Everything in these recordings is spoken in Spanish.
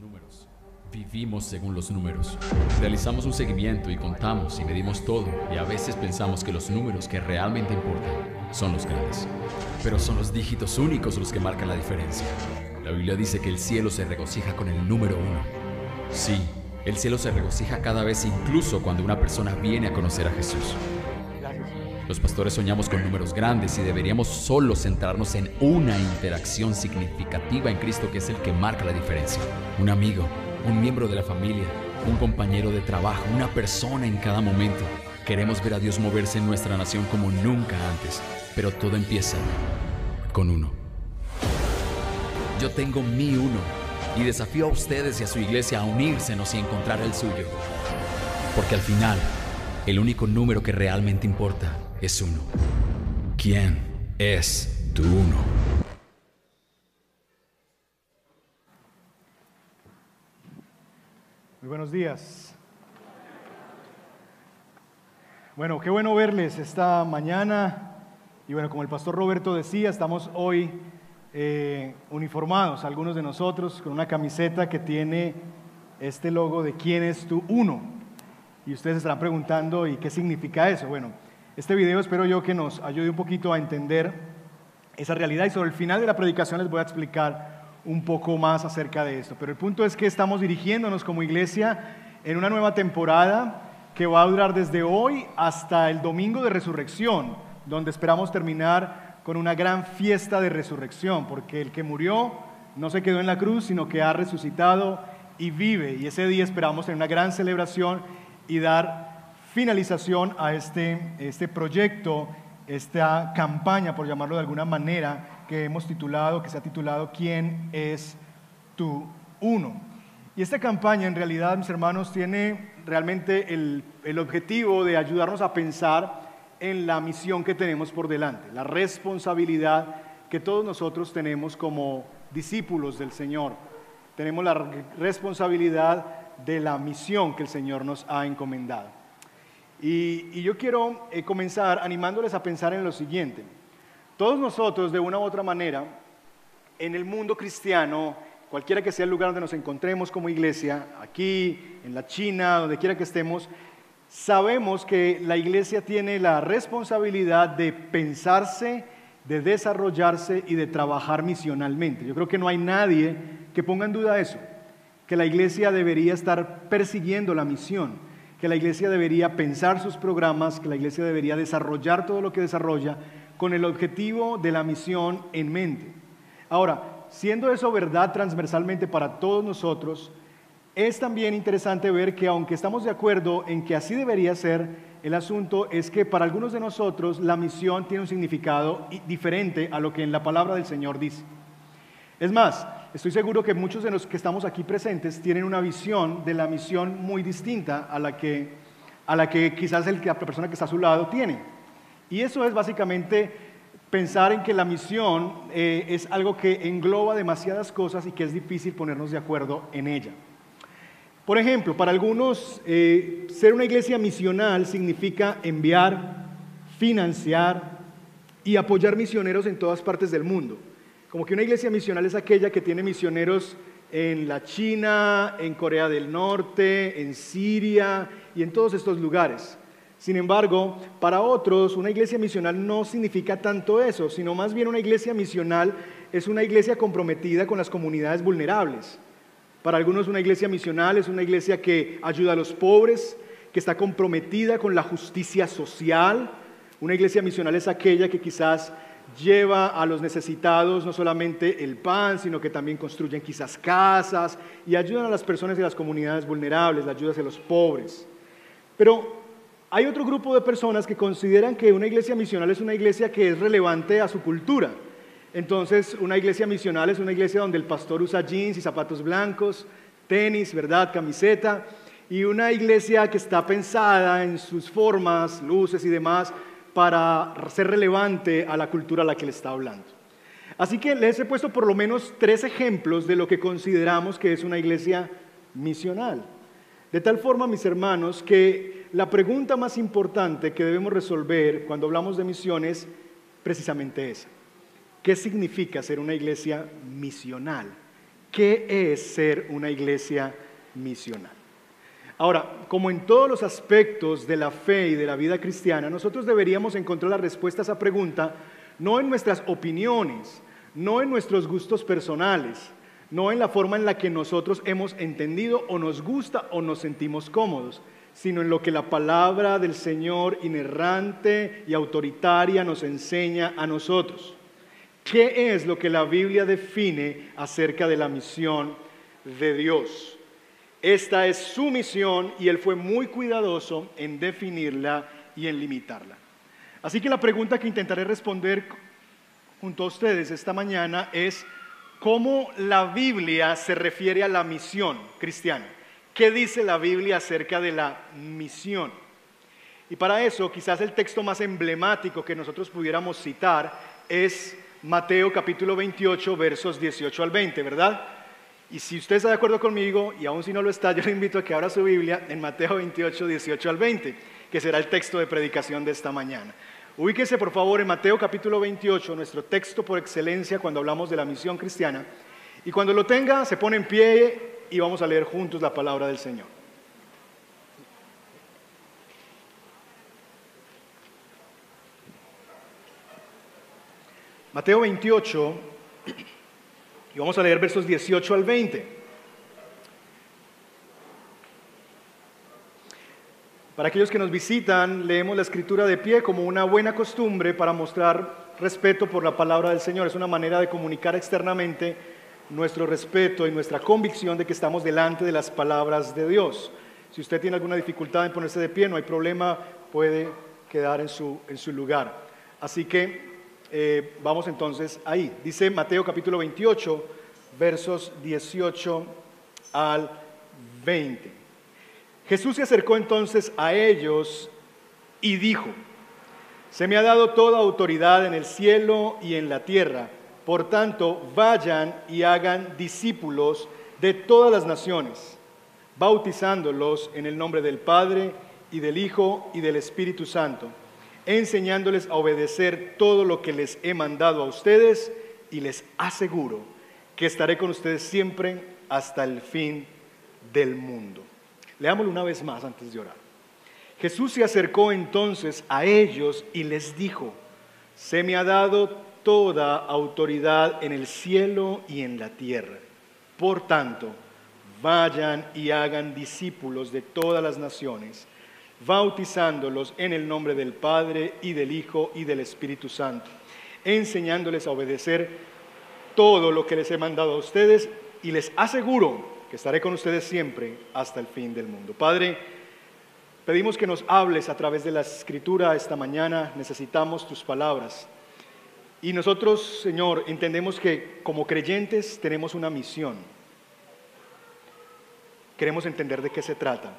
Números. Vivimos según los números. Realizamos un seguimiento y contamos y medimos todo y a veces pensamos que los números que realmente importan son los grandes. Pero son los dígitos únicos los que marcan la diferencia. La Biblia dice que el cielo se regocija con el número uno. Sí, el cielo se regocija cada vez incluso cuando una persona viene a conocer a Jesús. Los pastores soñamos con números grandes y deberíamos solo centrarnos en una interacción significativa en Cristo que es el que marca la diferencia. Un amigo, un miembro de la familia, un compañero de trabajo, una persona en cada momento. Queremos ver a Dios moverse en nuestra nación como nunca antes, pero todo empieza con uno. Yo tengo mi uno y desafío a ustedes y a su iglesia a unírsenos y encontrar el suyo. Porque al final, el único número que realmente importa es uno. ¿Quién es tu uno? Muy buenos días. Bueno, qué bueno verles esta mañana. Y bueno, como el pastor Roberto decía, estamos hoy eh, uniformados, algunos de nosotros, con una camiseta que tiene este logo de quién es tu uno. Y ustedes estarán preguntando, ¿y qué significa eso? Bueno, este video espero yo que nos ayude un poquito a entender esa realidad y sobre el final de la predicación les voy a explicar un poco más acerca de esto. Pero el punto es que estamos dirigiéndonos como iglesia en una nueva temporada que va a durar desde hoy hasta el domingo de resurrección, donde esperamos terminar con una gran fiesta de resurrección, porque el que murió no se quedó en la cruz, sino que ha resucitado y vive. Y ese día esperamos tener una gran celebración y dar finalización a este, este proyecto, esta campaña, por llamarlo de alguna manera, que hemos titulado, que se ha titulado ¿Quién es tu uno? Y esta campaña en realidad, mis hermanos, tiene realmente el, el objetivo de ayudarnos a pensar en la misión que tenemos por delante, la responsabilidad que todos nosotros tenemos como discípulos del Señor. Tenemos la responsabilidad de la misión que el Señor nos ha encomendado. Y, yo quiero eh, comenzar animándoles a pensar en lo siguiente. Todos nosotros, de una u otra manera, en el mundo cristiano, cualquiera que sea el lugar donde nos encontremos como iglesia, aquí, en la China, donde quiera que estemos, sabemos que la iglesia tiene la responsabilidad de pensarse, de desarrollarse y de trabajar misionalmente. Yo creo que no hay nadie que ponga en duda eso, que la iglesia debería estar persiguiendo la misión que la iglesia debería pensar sus programas, que la iglesia debería desarrollar todo lo que desarrolla con el objetivo de la misión en mente. Ahora, siendo eso verdad transversalmente para todos nosotros, es también interesante ver que aunque estamos de acuerdo en que así debería ser, el asunto es que para algunos de nosotros la misión tiene un significado diferente a lo que en la palabra del Señor dice. Es más, estoy seguro que muchos de los que estamos aquí presentes tienen una visión de la misión muy distinta a la que, a la que quizás el, la persona que está a su lado tiene. Y eso es básicamente pensar en que la misión eh, es algo que engloba demasiadas cosas y que es difícil ponernos de acuerdo en ella. Por ejemplo, para algunos, eh, ser una iglesia misional significa enviar, financiar y apoyar misioneros en todas partes del mundo. Como que una iglesia misional es aquella que tiene misioneros en la China, en Corea del Norte, en Siria y en todos estos lugares. Sin embargo, para otros, una iglesia misional no significa tanto eso, sino más bien una iglesia misional es una iglesia comprometida con las comunidades vulnerables. Para algunos una iglesia misional es una iglesia que ayuda a los pobres, que está comprometida con la justicia social. Una iglesia misional es aquella que quizás lleva a los necesitados no solamente el pan, sino que también construyen quizás casas y ayudan a las personas y las comunidades vulnerables, la ayuda hacia los pobres. Pero hay otro grupo de personas que consideran que una iglesia misional es una iglesia que es relevante a su cultura. Entonces, una iglesia misional es una iglesia donde el pastor usa jeans y zapatos blancos, tenis, ¿verdad? Camiseta. Y una iglesia que está pensada en sus formas, luces y demás para ser relevante a la cultura a la que le está hablando. Así que les he puesto por lo menos tres ejemplos de lo que consideramos que es una iglesia misional. De tal forma, mis hermanos, que la pregunta más importante que debemos resolver cuando hablamos de misiones precisamente esa. ¿Qué significa ser una iglesia misional? ¿Qué es ser una iglesia misional? Ahora, como en todos los aspectos de la fe y de la vida cristiana, nosotros deberíamos encontrar la respuesta a esa pregunta no en nuestras opiniones, no en nuestros gustos personales, no en la forma en la que nosotros hemos entendido o nos gusta o nos sentimos cómodos, sino en lo que la palabra del Señor inerrante y autoritaria nos enseña a nosotros. ¿Qué es lo que la Biblia define acerca de la misión de Dios? Esta es su misión y Él fue muy cuidadoso en definirla y en limitarla. Así que la pregunta que intentaré responder junto a ustedes esta mañana es cómo la Biblia se refiere a la misión cristiana. ¿Qué dice la Biblia acerca de la misión? Y para eso quizás el texto más emblemático que nosotros pudiéramos citar es Mateo capítulo 28 versos 18 al 20, ¿verdad? Y si usted está de acuerdo conmigo, y aún si no lo está, yo le invito a que abra su Biblia en Mateo 28, 18 al 20, que será el texto de predicación de esta mañana. Ubíquese por favor en Mateo capítulo 28, nuestro texto por excelencia cuando hablamos de la misión cristiana. Y cuando lo tenga, se pone en pie y vamos a leer juntos la palabra del Señor. Mateo 28, y vamos a leer versos 18 al 20. Para aquellos que nos visitan, leemos la escritura de pie como una buena costumbre para mostrar respeto por la palabra del Señor. Es una manera de comunicar externamente nuestro respeto y nuestra convicción de que estamos delante de las palabras de Dios. Si usted tiene alguna dificultad en ponerse de pie, no hay problema, puede quedar en su, en su lugar. Así que eh, vamos entonces ahí. Dice Mateo capítulo 28, versos 18 al 20. Jesús se acercó entonces a ellos y dijo, se me ha dado toda autoridad en el cielo y en la tierra. Por tanto, vayan y hagan discípulos de todas las naciones, bautizándolos en el nombre del Padre y del Hijo y del Espíritu Santo enseñándoles a obedecer todo lo que les he mandado a ustedes y les aseguro que estaré con ustedes siempre hasta el fin del mundo. Leámoslo una vez más antes de orar. Jesús se acercó entonces a ellos y les dijo, se me ha dado toda autoridad en el cielo y en la tierra. Por tanto, vayan y hagan discípulos de todas las naciones bautizándolos en el nombre del Padre y del Hijo y del Espíritu Santo, enseñándoles a obedecer todo lo que les he mandado a ustedes y les aseguro que estaré con ustedes siempre hasta el fin del mundo. Padre, pedimos que nos hables a través de la escritura esta mañana, necesitamos tus palabras. Y nosotros, Señor, entendemos que como creyentes tenemos una misión. Queremos entender de qué se trata.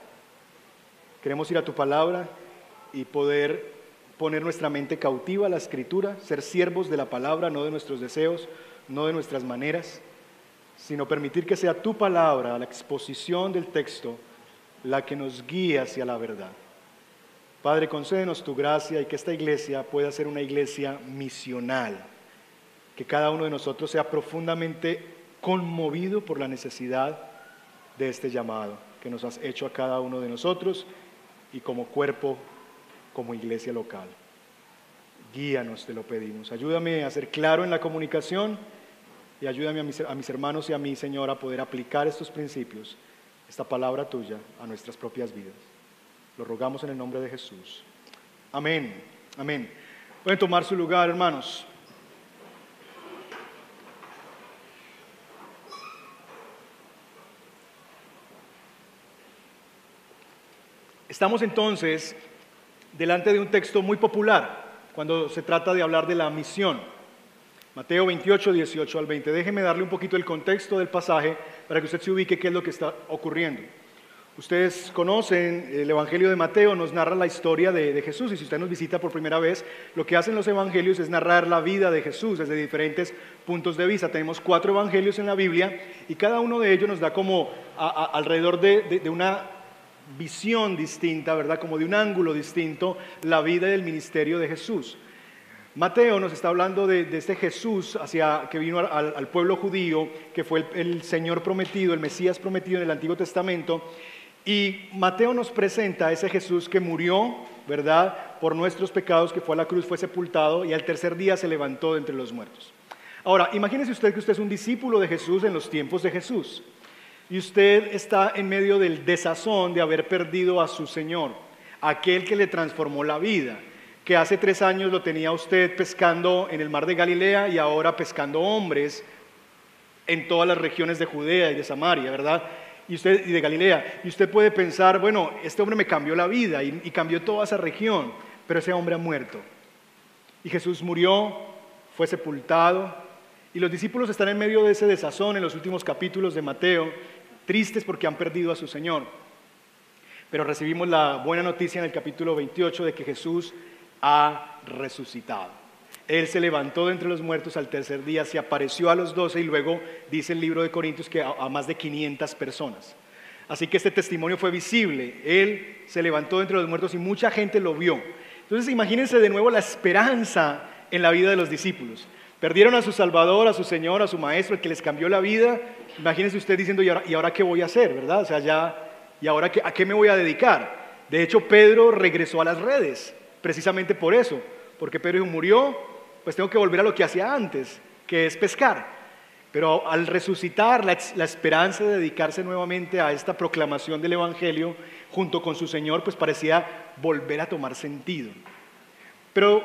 Queremos ir a tu palabra y poder poner nuestra mente cautiva a la escritura, ser siervos de la palabra, no de nuestros deseos, no de nuestras maneras, sino permitir que sea tu palabra, la exposición del texto, la que nos guíe hacia la verdad. Padre, concédenos tu gracia y que esta iglesia pueda ser una iglesia misional, que cada uno de nosotros sea profundamente conmovido por la necesidad de este llamado que nos has hecho a cada uno de nosotros y como cuerpo, como iglesia local. Guíanos, te lo pedimos. Ayúdame a ser claro en la comunicación y ayúdame a mis, a mis hermanos y a mí, Señor, a poder aplicar estos principios, esta palabra tuya, a nuestras propias vidas. Lo rogamos en el nombre de Jesús. Amén. Amén. Pueden tomar su lugar, hermanos. Estamos entonces delante de un texto muy popular cuando se trata de hablar de la misión. Mateo 28, 18 al 20. Déjeme darle un poquito el contexto del pasaje para que usted se ubique qué es lo que está ocurriendo. Ustedes conocen el Evangelio de Mateo, nos narra la historia de, Jesús y si usted nos visita por primera vez, lo que hacen los Evangelios es narrar la vida de Jesús desde diferentes puntos de vista. Tenemos cuatro Evangelios en la Biblia y cada uno de ellos nos da como alrededor de, de una visión distinta, ¿verdad? Como de un ángulo distinto, la vida y el ministerio de Jesús. Mateo nos está hablando de, este Jesús hacia, que vino al, pueblo judío, que fue el, Señor prometido, el Mesías prometido en el Antiguo Testamento. Y Mateo nos presenta a ese Jesús que murió, ¿verdad? Por nuestros pecados, que fue a la cruz, fue sepultado y al tercer día se levantó de entre los muertos. Ahora, imagínese usted que usted es un discípulo de Jesús en los tiempos de Jesús y usted está en medio del desazón de haber perdido a su Señor, aquel que le transformó la vida que hace tres años lo tenía usted pescando en el mar de Galilea y ahora pescando hombres en todas las regiones de Judea y de Samaria, ¿verdad? Y, usted, y de Galilea. Y usted puede pensar, bueno, este hombre me cambió la vida y, y cambió toda esa región, pero ese hombre ha muerto. Y Jesús murió, fue sepultado, y los discípulos están en medio de ese desazón en los últimos capítulos de Mateo, tristes porque han perdido a su Señor. Pero recibimos la buena noticia en el capítulo 28 de que Jesús ha resucitado. Él se levantó de entre los muertos al tercer día, se apareció a los doce y luego dice el libro de Corintios que a, más de 500 personas. Así que este testimonio fue visible. Él se levantó de entre los muertos y mucha gente lo vio. Entonces imagínense de nuevo la esperanza en la vida de los discípulos. Perdieron a su Salvador, a su Señor, a su Maestro, el que les cambió la vida. Imagínense usted diciendo, ¿y ahora, ¿y ahora qué voy a hacer? ¿Verdad? O sea, ya, ¿y ahora qué, a qué me voy a dedicar? De hecho, Pedro regresó a las redes precisamente por eso, porque Pedro murió, pues tengo que volver a lo que hacía antes, que es pescar. Pero al resucitar, la, esperanza de dedicarse nuevamente a esta proclamación del Evangelio junto con su Señor, pues parecía volver a tomar sentido. Pero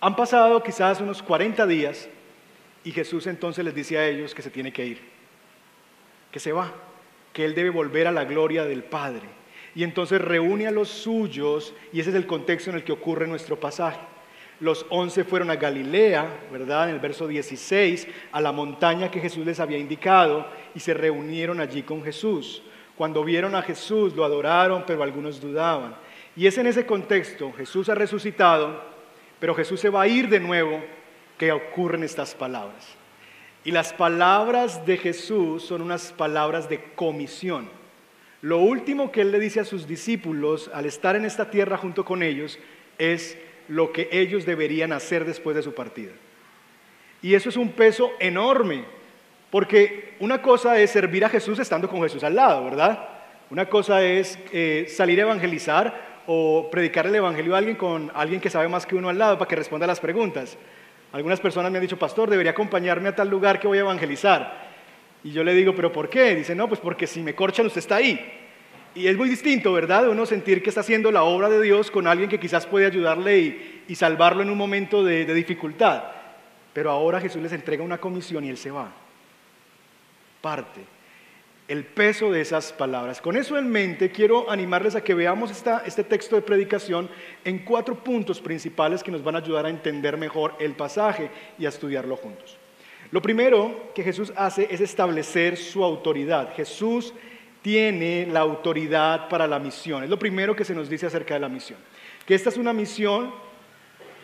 han pasado quizás unos 40 días y Jesús entonces les dice a ellos que se tiene que ir, que se va, que Él debe volver a la gloria del Padre y entonces reúne a los suyos y ese es el contexto en el que ocurre nuestro pasaje. Los once fueron a Galilea, ¿verdad? En el verso 16, a la montaña que Jesús les había indicado y se reunieron allí con Jesús. Cuando vieron a Jesús lo adoraron, pero algunos dudaban. Y es en ese contexto, Jesús ha resucitado, pero Jesús se va a ir de nuevo, que ocurren estas palabras. Y las palabras de Jesús son unas palabras de comisión. Lo último que él le dice a sus discípulos al estar en esta tierra junto con ellos es lo que ellos deberían hacer después de su partida. Y eso es un peso enorme, porque una cosa es servir a Jesús estando con Jesús al lado, ¿verdad? Una cosa es eh, salir a evangelizar o predicar el evangelio a alguien con alguien que sabe más que uno al lado para que responda a las preguntas. Algunas personas me han dicho, pastor, debería acompañarme a tal lugar que voy a evangelizar. Y yo le digo, ¿pero por qué? Dice, no, pues porque si me corchan usted está ahí. Y es muy distinto, ¿verdad? Uno sentir que está haciendo la obra de Dios con alguien que quizás puede ayudarle y, salvarlo en un momento de, de dificultad. Pero ahora Jesús les entrega una comisión y Él se va. Parte. El peso de esas palabras. Con eso en mente, quiero animarles a que veamos esta, este texto de predicación en cuatro puntos principales que nos van a ayudar a entender mejor el pasaje y a estudiarlo juntos. Lo primero que Jesús hace es establecer su autoridad. Jesús tiene la autoridad para la misión. Es lo primero que se nos dice acerca de la misión. Que esta es una misión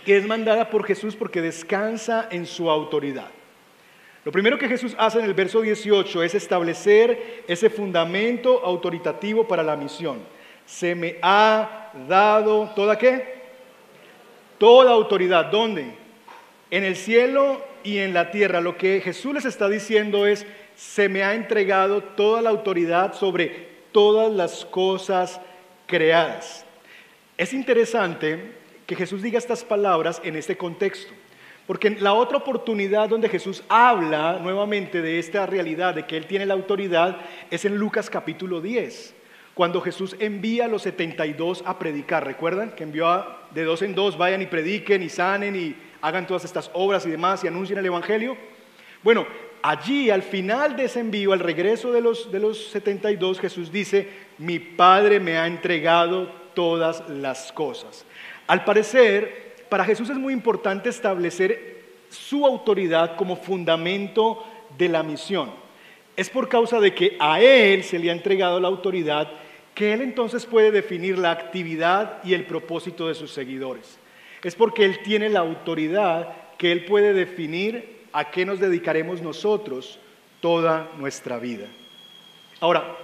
que es mandada por Jesús porque descansa en su autoridad. Lo primero que Jesús hace en el verso 18 es establecer ese fundamento autoritativo para la misión. Se me ha dado toda qué? Toda autoridad. ¿Dónde? En el cielo y en la tierra. Lo que Jesús les está diciendo es, se me ha entregado toda la autoridad sobre todas las cosas creadas. Es interesante que Jesús diga estas palabras en este contexto, porque la otra oportunidad donde Jesús habla nuevamente de esta realidad, de que Él tiene la autoridad, es en Lucas capítulo 10, cuando Jesús envía a los 72 a predicar. ¿Recuerdan? Que envió de dos en dos, vayan y prediquen y sanen y hagan todas estas obras y demás y anuncien el Evangelio. Bueno, allí al final de ese envío, al regreso de los, de los 72, Jesús dice, mi Padre me ha entregado todas las cosas. Al parecer, para Jesús es muy importante establecer su autoridad como fundamento de la misión. Es por causa de que a Él se le ha entregado la autoridad que Él entonces puede definir la actividad y el propósito de sus seguidores es porque Él tiene la autoridad que Él puede definir a qué nos dedicaremos nosotros toda nuestra vida. Ahora,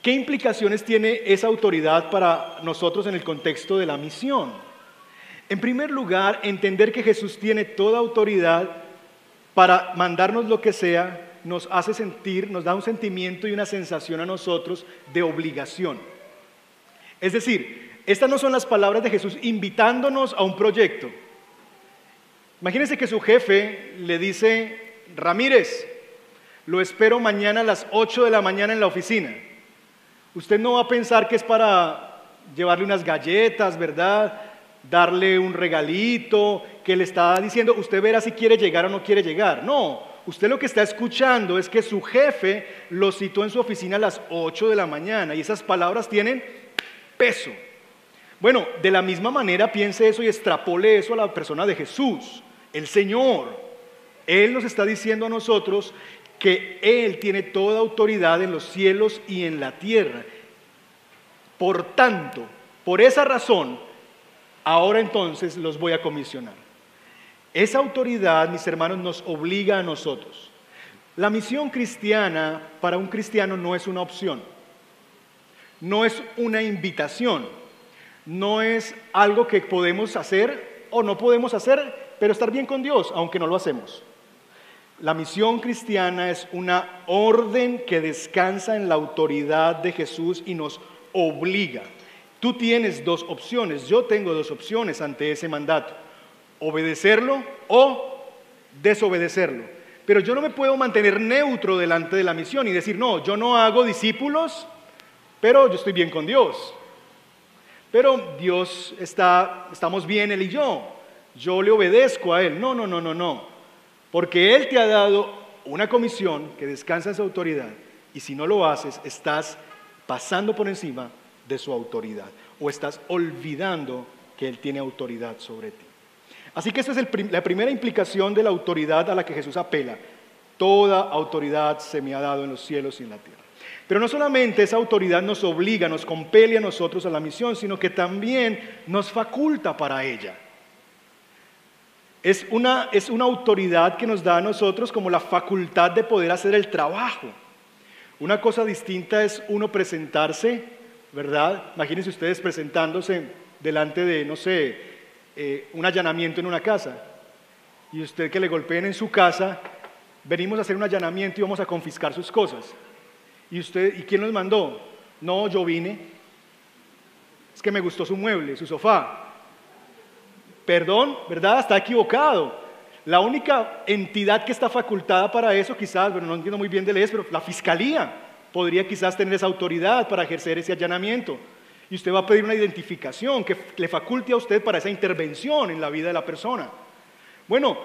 ¿qué implicaciones tiene esa autoridad para nosotros en el contexto de la misión? En primer lugar, entender que Jesús tiene toda autoridad para mandarnos lo que sea, nos hace sentir, nos da un sentimiento y una sensación a nosotros de obligación. Es decir, estas no son las palabras de Jesús invitándonos a un proyecto. Imagínense que su jefe le dice, Ramírez, lo espero mañana a las 8 de la mañana en la oficina. Usted no va a pensar que es para llevarle unas galletas, ¿verdad? Darle un regalito, que le está diciendo, usted verá si quiere llegar o no quiere llegar. No, usted lo que está escuchando es que su jefe lo citó en su oficina a las 8 de la mañana y esas palabras tienen peso. Bueno, de la misma manera piense eso y extrapole eso a la persona de Jesús, el Señor. Él nos está diciendo a nosotros que Él tiene toda autoridad en los cielos y en la tierra. Por tanto, por esa razón, ahora entonces los voy a comisionar. Esa autoridad, mis hermanos, nos obliga a nosotros. La misión cristiana para un cristiano no es una opción, no es una invitación, no es algo que podemos hacer o no podemos hacer, pero estar bien con Dios, aunque no lo hacemos. La misión cristiana es una orden que descansa en la autoridad de Jesús y nos obliga. Tú tienes dos opciones, yo tengo dos opciones ante ese mandato, obedecerlo o desobedecerlo. Pero yo no me puedo mantener neutro delante de la misión y decir, no, yo no hago discípulos, pero yo estoy bien con Dios. Pero Dios está, estamos bien Él y yo, yo le obedezco a Él. No, no, no, no, no. Porque Él te ha dado una comisión que descansa en su autoridad y si no lo haces, estás pasando por encima de su autoridad o estás olvidando que Él tiene autoridad sobre ti. Así que esa es la primera implicación de la autoridad a la que Jesús apela. Toda autoridad se me ha dado en los cielos y en la tierra. Pero no solamente esa autoridad nos obliga, nos compele a nosotros a la misión, sino que también nos faculta para ella. Es una, es una autoridad que nos da a nosotros como la facultad de poder hacer el trabajo. Una cosa distinta es uno presentarse, ¿verdad? Imagínense ustedes presentándose delante de, no sé, eh, un allanamiento en una casa. Y usted que le golpeen en su casa, venimos a hacer un allanamiento y vamos a confiscar sus cosas. ¿Y usted, y quién nos mandó? No, yo vine. Es que me gustó su mueble, su sofá. Perdón, ¿verdad? Está equivocado. La única entidad que está facultada para eso, quizás, bueno, no entiendo muy bien de leyes, pero la fiscalía podría quizás tener esa autoridad para ejercer ese allanamiento. Y usted va a pedir una identificación que le faculte a usted para esa intervención en la vida de la persona. Bueno,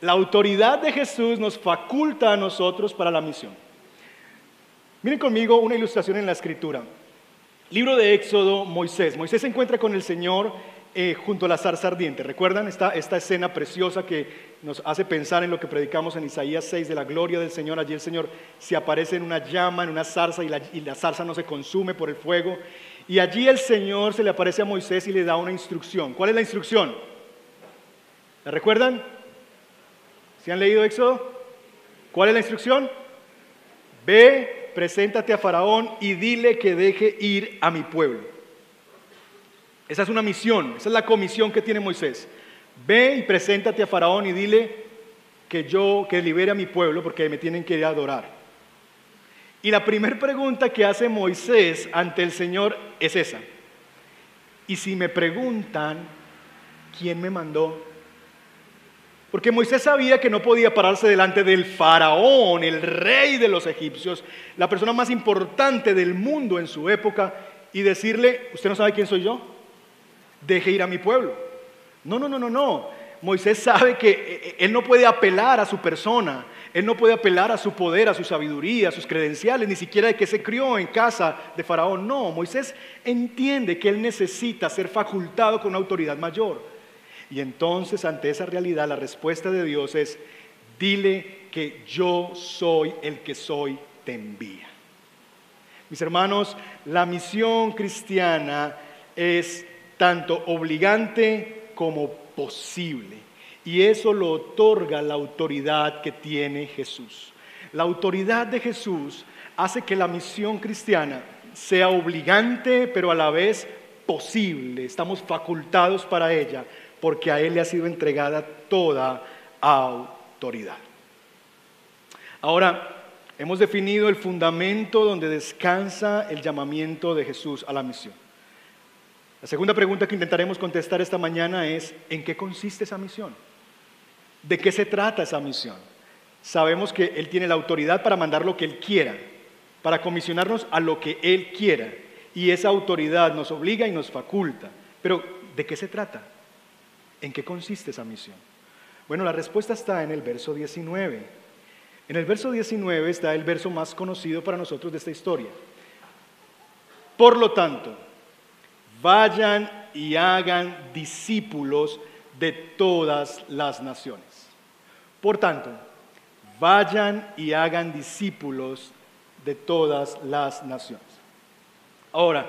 la autoridad de Jesús nos faculta a nosotros para la misión. Miren conmigo una ilustración en la escritura. Libro de Éxodo, Moisés. Moisés se encuentra con el Señor eh, junto a la zarza ardiente. ¿Recuerdan esta, esta escena preciosa que nos hace pensar en lo que predicamos en Isaías 6 de la gloria del Señor? Allí el Señor se aparece en una llama, en una zarza y la, y la zarza no se consume por el fuego. Y allí el Señor se le aparece a Moisés y le da una instrucción. ¿Cuál es la instrucción? ¿La recuerdan? ¿Se han leído Éxodo? ¿Cuál es la instrucción? Ve, preséntate a Faraón y dile que deje ir a mi pueblo. Esa es una misión, esa es la comisión que tiene Moisés. Ve y preséntate a Faraón y dile que yo, que libere a mi pueblo porque me tienen que ir a adorar. Y la primera pregunta que hace Moisés ante el Señor es esa. Y si me preguntan, ¿quién me mandó? Porque Moisés sabía que no podía pararse delante del faraón, el rey de los egipcios, la persona más importante del mundo en su época, y decirle, ¿usted no sabe quién soy yo? Deje ir a mi pueblo. No, no, no, no, no. Moisés sabe que eh, eh, él no puede apelar a su persona, él no puede apelar a su poder, a su sabiduría, a sus credenciales, ni siquiera de que se crió en casa de Faraón. No, Moisés entiende que él necesita ser facultado con una autoridad mayor. Y entonces ante esa realidad la respuesta de Dios es, dile que yo soy el que soy, te envía. Mis hermanos, la misión cristiana es tanto obligante como posible. Y eso lo otorga la autoridad que tiene Jesús. La autoridad de Jesús hace que la misión cristiana sea obligante, pero a la vez posible. Estamos facultados para ella, porque a Él le ha sido entregada toda autoridad. Ahora, hemos definido el fundamento donde descansa el llamamiento de Jesús a la misión. La segunda pregunta que intentaremos contestar esta mañana es, ¿en qué consiste esa misión? ¿De qué se trata esa misión? Sabemos que Él tiene la autoridad para mandar lo que Él quiera, para comisionarnos a lo que Él quiera. Y esa autoridad nos obliga y nos faculta. Pero, ¿de qué se trata? ¿En qué consiste esa misión? Bueno, la respuesta está en el verso 19. En el verso 19 está el verso más conocido para nosotros de esta historia. Por lo tanto, vayan y hagan discípulos de todas las naciones. Por tanto, vayan y hagan discípulos de todas las naciones. Ahora,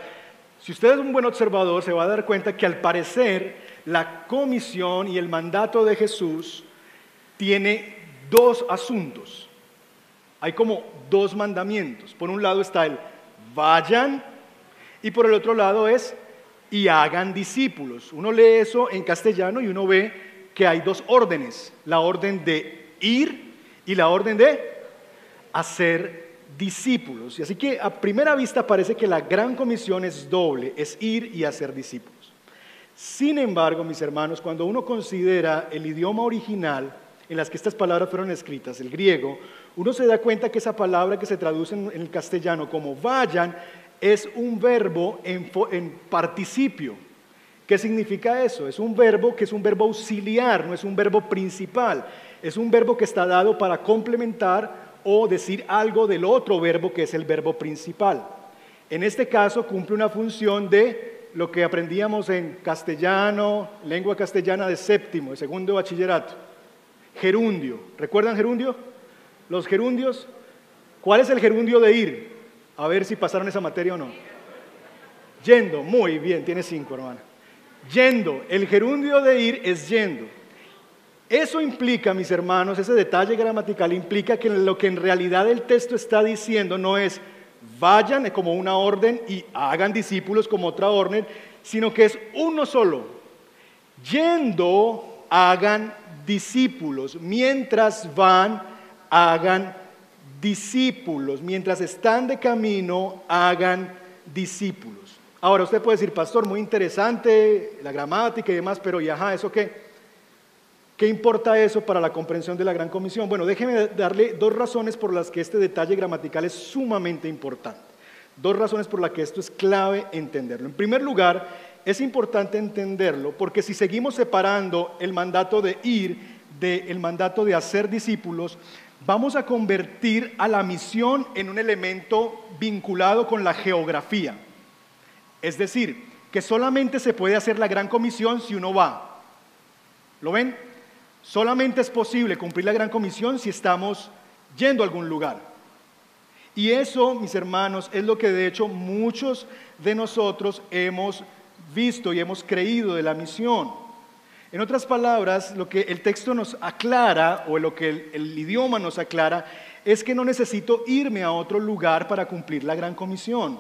si usted es un buen observador, se va a dar cuenta que al parecer la comisión y el mandato de Jesús tiene dos asuntos. Hay como dos mandamientos. Por un lado está el vayan y por el otro lado es y hagan discípulos. Uno lee eso en castellano y uno ve que hay dos órdenes, la orden de ir y la orden de hacer discípulos. Y así que a primera vista parece que la gran comisión es doble, es ir y hacer discípulos. Sin embargo, mis hermanos, cuando uno considera el idioma original en las que estas palabras fueron escritas, el griego, uno se da cuenta que esa palabra que se traduce en el castellano como vayan es un verbo en, participio. ¿Qué significa eso? Es un verbo que es un verbo auxiliar, no es un verbo principal. Es un verbo que está dado para complementar o decir algo del otro verbo que es el verbo principal. En este caso cumple una función de lo que aprendíamos en castellano, lengua castellana de séptimo, de segundo bachillerato. Gerundio. ¿Recuerdan gerundio? Los gerundios. ¿Cuál es el gerundio de ir? A ver si pasaron esa materia o no. Yendo. Muy bien, tiene cinco, hermana. Yendo. El gerundio de ir es yendo. Eso implica, mis hermanos, ese detalle gramatical implica que lo que en realidad el texto está diciendo no es vayan como una orden y hagan discípulos como otra orden, sino que es uno solo. Yendo, hagan discípulos. Mientras van, hagan discípulos. Mientras están de camino, hagan discípulos. Ahora usted puede decir, pastor, muy interesante la gramática y demás, pero ¿y ajá, eso qué? ¿Qué importa eso para la comprensión de la Gran Comisión? Bueno, déjeme darle dos razones por las que este detalle gramatical es sumamente importante. Dos razones por las que esto es clave entenderlo. En primer lugar, es importante entenderlo porque si seguimos separando el mandato de ir del mandato de hacer discípulos, vamos a convertir a la misión en un elemento vinculado con la geografía. Es decir, que solamente se puede hacer la gran comisión si uno va. ¿Lo ven? Solamente es posible cumplir la gran comisión si estamos yendo a algún lugar. Y eso, mis hermanos, es lo que de hecho muchos de nosotros hemos visto y hemos creído de la misión. En otras palabras, lo que el texto nos aclara o lo que el, el, idioma nos aclara es que no necesito irme a otro lugar para cumplir la gran comisión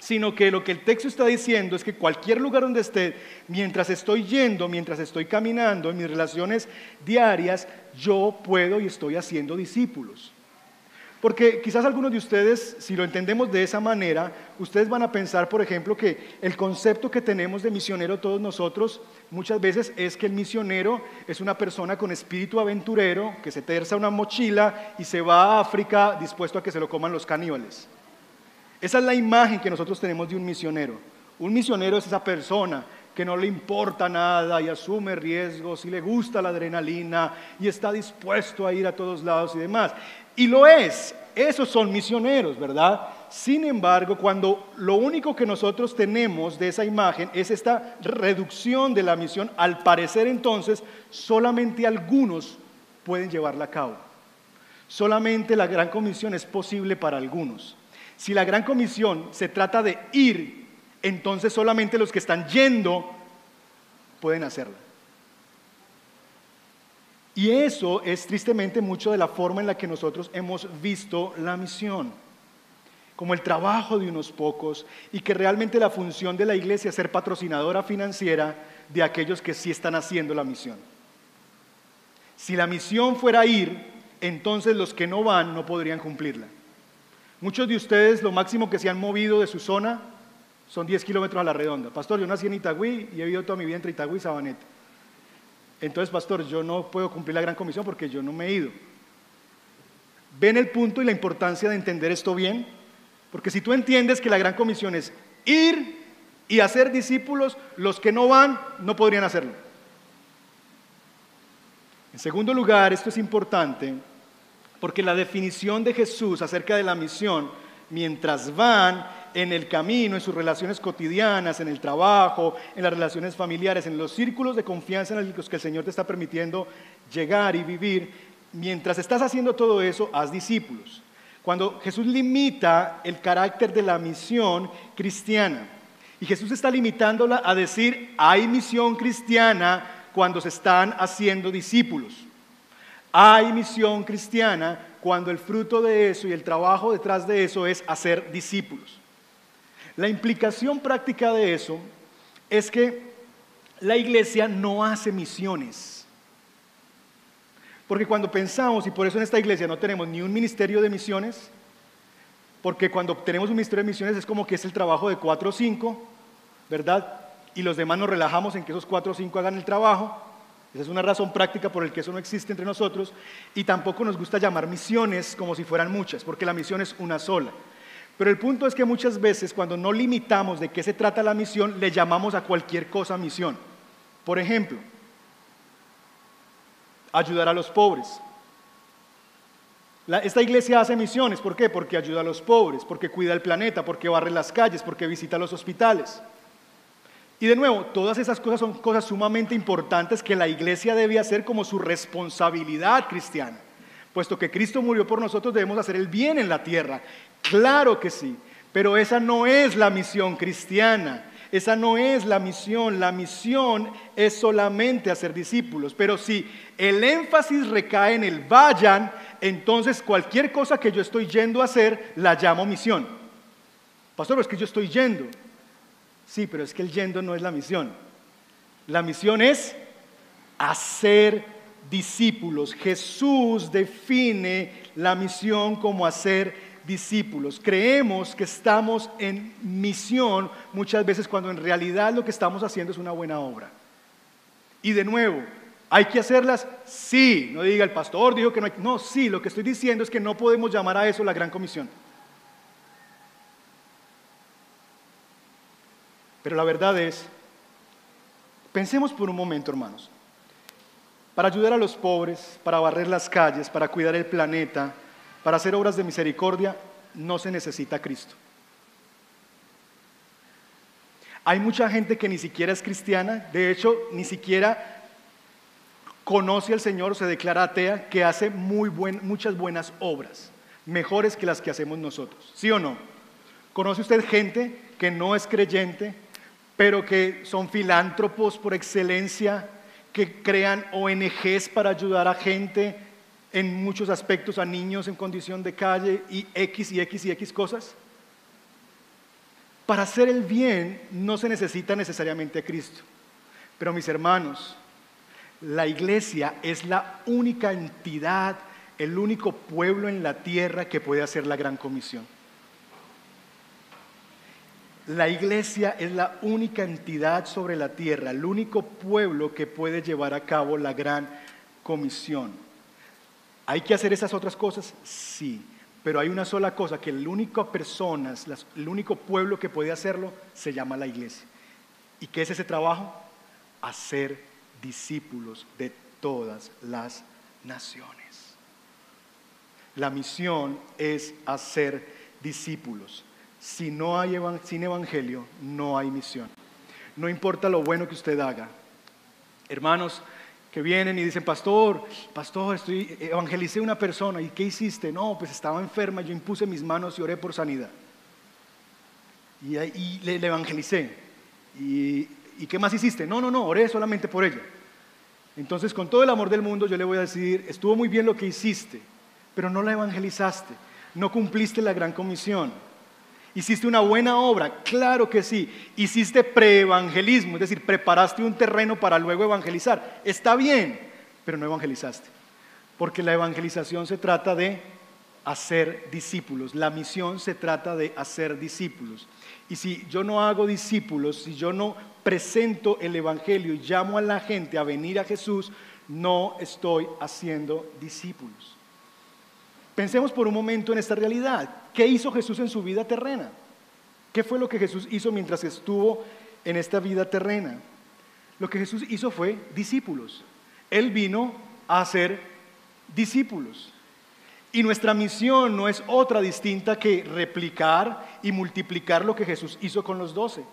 sino que lo que el texto está diciendo es que cualquier lugar donde esté, mientras estoy yendo, mientras estoy caminando, en mis relaciones diarias, yo puedo y estoy haciendo discípulos. Porque quizás algunos de ustedes, si lo entendemos de esa manera, ustedes van a pensar, por ejemplo, que el concepto que tenemos de misionero todos nosotros muchas veces es que el misionero es una persona con espíritu aventurero que se terza una mochila y se va a África dispuesto a que se lo coman los caníbales. Esa es la imagen que nosotros tenemos de un misionero. Un misionero es esa persona que no le importa nada y asume riesgos y le gusta la adrenalina y está dispuesto a ir a todos lados y demás. Y lo es, esos son misioneros, ¿verdad? Sin embargo, cuando lo único que nosotros tenemos de esa imagen es esta reducción de la misión, al parecer entonces solamente algunos pueden llevarla a cabo. Solamente la gran comisión es posible para algunos. Si la gran comisión se trata de ir, entonces solamente los que están yendo pueden hacerla. Y eso es tristemente mucho de la forma en la que nosotros hemos visto la misión, como el trabajo de unos pocos y que realmente la función de la iglesia es ser patrocinadora financiera de aquellos que sí están haciendo la misión. Si la misión fuera ir, entonces los que no van no podrían cumplirla. Muchos de ustedes lo máximo que se han movido de su zona son 10 kilómetros a la redonda. Pastor, yo nací en Itagüí y he vivido toda mi vida entre Itagüí y Sabaneta. Entonces, pastor, yo no puedo cumplir la gran comisión porque yo no me he ido. ¿Ven el punto y la importancia de entender esto bien? Porque si tú entiendes que la gran comisión es ir y hacer discípulos, los que no van no podrían hacerlo. En segundo lugar, esto es importante porque la definición de Jesús acerca de la misión, mientras van en el camino, en sus relaciones cotidianas, en el trabajo, en las relaciones familiares, en los círculos de confianza en los que el Señor te está permitiendo llegar y vivir, mientras estás haciendo todo eso, haz discípulos. Cuando Jesús limita el carácter de la misión cristiana, y Jesús está limitándola a decir, hay misión cristiana cuando se están haciendo discípulos. Hay misión cristiana cuando el fruto de eso y el trabajo detrás de eso es hacer discípulos. La implicación práctica de eso es que la iglesia no hace misiones. Porque cuando pensamos, y por eso en esta iglesia no tenemos ni un ministerio de misiones, porque cuando tenemos un ministerio de misiones es como que es el trabajo de cuatro o cinco, ¿verdad? Y los demás nos relajamos en que esos cuatro o cinco hagan el trabajo. Esa es una razón práctica por la que eso no existe entre nosotros. Y tampoco nos gusta llamar misiones como si fueran muchas, porque la misión es una sola. Pero el punto es que muchas veces cuando no limitamos de qué se trata la misión, le llamamos a cualquier cosa misión. Por ejemplo, ayudar a los pobres. esta iglesia hace misiones, ¿por qué? Porque ayuda a los pobres, porque cuida el planeta, porque barre las calles, porque visita los hospitales. Y de nuevo, todas esas cosas son cosas sumamente importantes que la iglesia debe hacer como su responsabilidad cristiana. Puesto que Cristo murió por nosotros, debemos hacer el bien en la tierra. Claro que sí, pero esa no es la misión cristiana. Esa no es la misión. La misión es solamente hacer discípulos. Pero si el énfasis recae en el vayan, entonces cualquier cosa que yo estoy yendo a hacer, la llamo misión. Pastor, es que yo estoy yendo. Sí, pero es que el yendo no es la misión. La misión es hacer discípulos. Jesús define la misión como hacer discípulos. Creemos que estamos en misión muchas veces cuando en realidad lo que estamos haciendo es una buena obra. Y de nuevo, ¿hay que hacerlas? Sí. No diga el pastor, dijo que no hay. No, sí, lo que estoy diciendo es que no podemos llamar a eso la gran comisión. Pero la verdad es, pensemos por un momento, hermanos. Para ayudar a los pobres, para barrer las calles, para cuidar el planeta, para hacer obras de misericordia, no se necesita Cristo. Hay mucha gente que ni siquiera es cristiana, de hecho, ni siquiera conoce al Señor, se declara atea, que hace muy muchas buenas obras, mejores que las que hacemos nosotros. ¿Sí o no? ¿Conoce usted gente que no es creyente, pero que son filántropos por excelencia, que crean ONGs para ayudar a gente en muchos aspectos, a niños en condición de calle y X y X y X cosas. Para hacer el bien no se necesita necesariamente a Cristo. Pero mis hermanos, la iglesia es la única entidad, el único pueblo en la tierra que puede hacer la gran comisión. La iglesia es la única entidad sobre la tierra, el único pueblo que puede llevar a cabo la gran comisión. ¿Hay que hacer esas otras cosas? Sí, pero hay una sola cosa, que el único persona, el único pueblo que puede hacerlo se llama la iglesia. ¿Y qué es ese trabajo? Hacer discípulos de todas las naciones. La misión es hacer discípulos. Si no hay sin evangelio, no hay misión. No importa lo bueno que usted haga. Hermanos que vienen y dicen, pastor, pastor, estoy, evangelicé a una persona. ¿Y qué hiciste? No, pues estaba enferma, yo impuse mis manos y oré por sanidad. Y, le, evangelicé. ¿Y, ¿Y qué más hiciste? No, no, no, oré solamente por ella. Entonces, con todo el amor del mundo, yo le voy a decir, estuvo muy bien lo que hiciste, pero no la evangelizaste, no cumpliste la gran comisión. ¿Hiciste una buena obra? Claro que sí. ¿Hiciste preevangelismo? Es decir, preparaste un terreno para luego evangelizar. Está bien, pero no evangelizaste. Porque la evangelización se trata de hacer discípulos. La misión se trata de hacer discípulos. Y si yo no hago discípulos, si yo no presento el Evangelio y llamo a la gente a venir a Jesús, no estoy haciendo discípulos. Pensemos por un momento en esta realidad. ¿Qué hizo Jesús en su vida terrena? ¿Qué fue lo que Jesús hizo mientras estuvo en esta vida terrena? Lo que Jesús hizo fue discípulos. Él vino a hacer discípulos. Y nuestra misión no es otra distinta que replicar y multiplicar lo que Jesús hizo con los doce.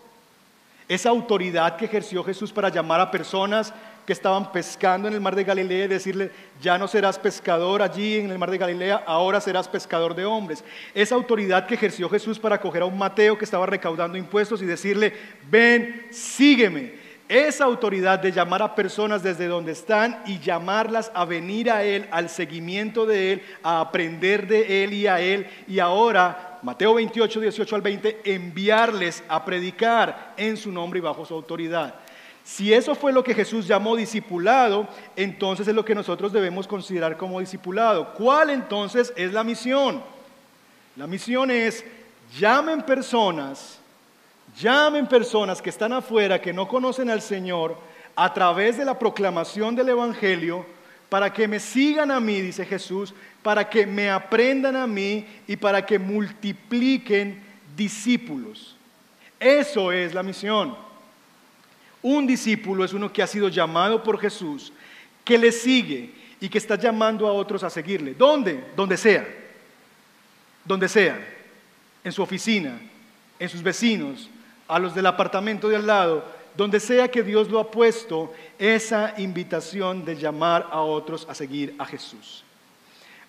Esa autoridad que ejerció Jesús para llamar a personas que estaban pescando en el mar de Galilea y decirle, ya no serás pescador allí en el mar de Galilea, ahora serás pescador de hombres. Esa autoridad que ejerció Jesús para coger a un Mateo que estaba recaudando impuestos y decirle, ven, sígueme. Esa autoridad de llamar a personas desde donde están y llamarlas a venir a Él, al seguimiento de Él, a aprender de Él y a Él. Y ahora, Mateo 28, 18 al 20, enviarles a predicar en su nombre y bajo su autoridad. Si eso fue lo que Jesús llamó discipulado, entonces es lo que nosotros debemos considerar como discipulado. ¿Cuál entonces es la misión? La misión es, llamen personas, llamen personas que están afuera, que no conocen al Señor, a través de la proclamación del Evangelio, para que me sigan a mí, dice Jesús, para que me aprendan a mí y para que multipliquen discípulos. Eso es la misión. Un discípulo es uno que ha sido llamado por Jesús, que le sigue y que está llamando a otros a seguirle. ¿Dónde? Donde sea. Donde sea. En su oficina, en sus vecinos, a los del apartamento de al lado, donde sea que Dios lo ha puesto, esa invitación de llamar a otros a seguir a Jesús.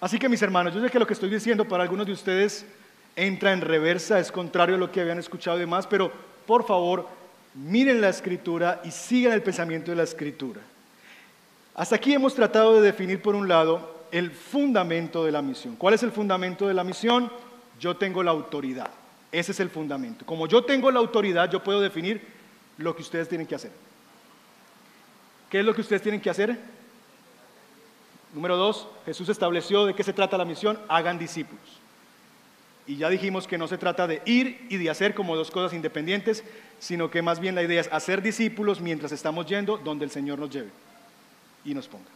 Así que mis hermanos, yo sé que lo que estoy diciendo para algunos de ustedes entra en reversa, es contrario a lo que habían escuchado y demás, pero por favor, miren la escritura y sigan el pensamiento de la escritura. Hasta aquí hemos tratado de definir, por un lado, el fundamento de la misión. ¿Cuál es el fundamento de la misión? Yo tengo la autoridad. Ese es el fundamento. Como yo tengo la autoridad, yo puedo definir lo que ustedes tienen que hacer. ¿Qué es lo que ustedes tienen que hacer? Número dos, Jesús estableció de qué se trata la misión. Hagan discípulos. Y ya dijimos que no se trata de ir y de hacer como dos cosas independientes, sino que más bien la idea es hacer discípulos mientras estamos yendo donde el Señor nos lleve y nos ponga.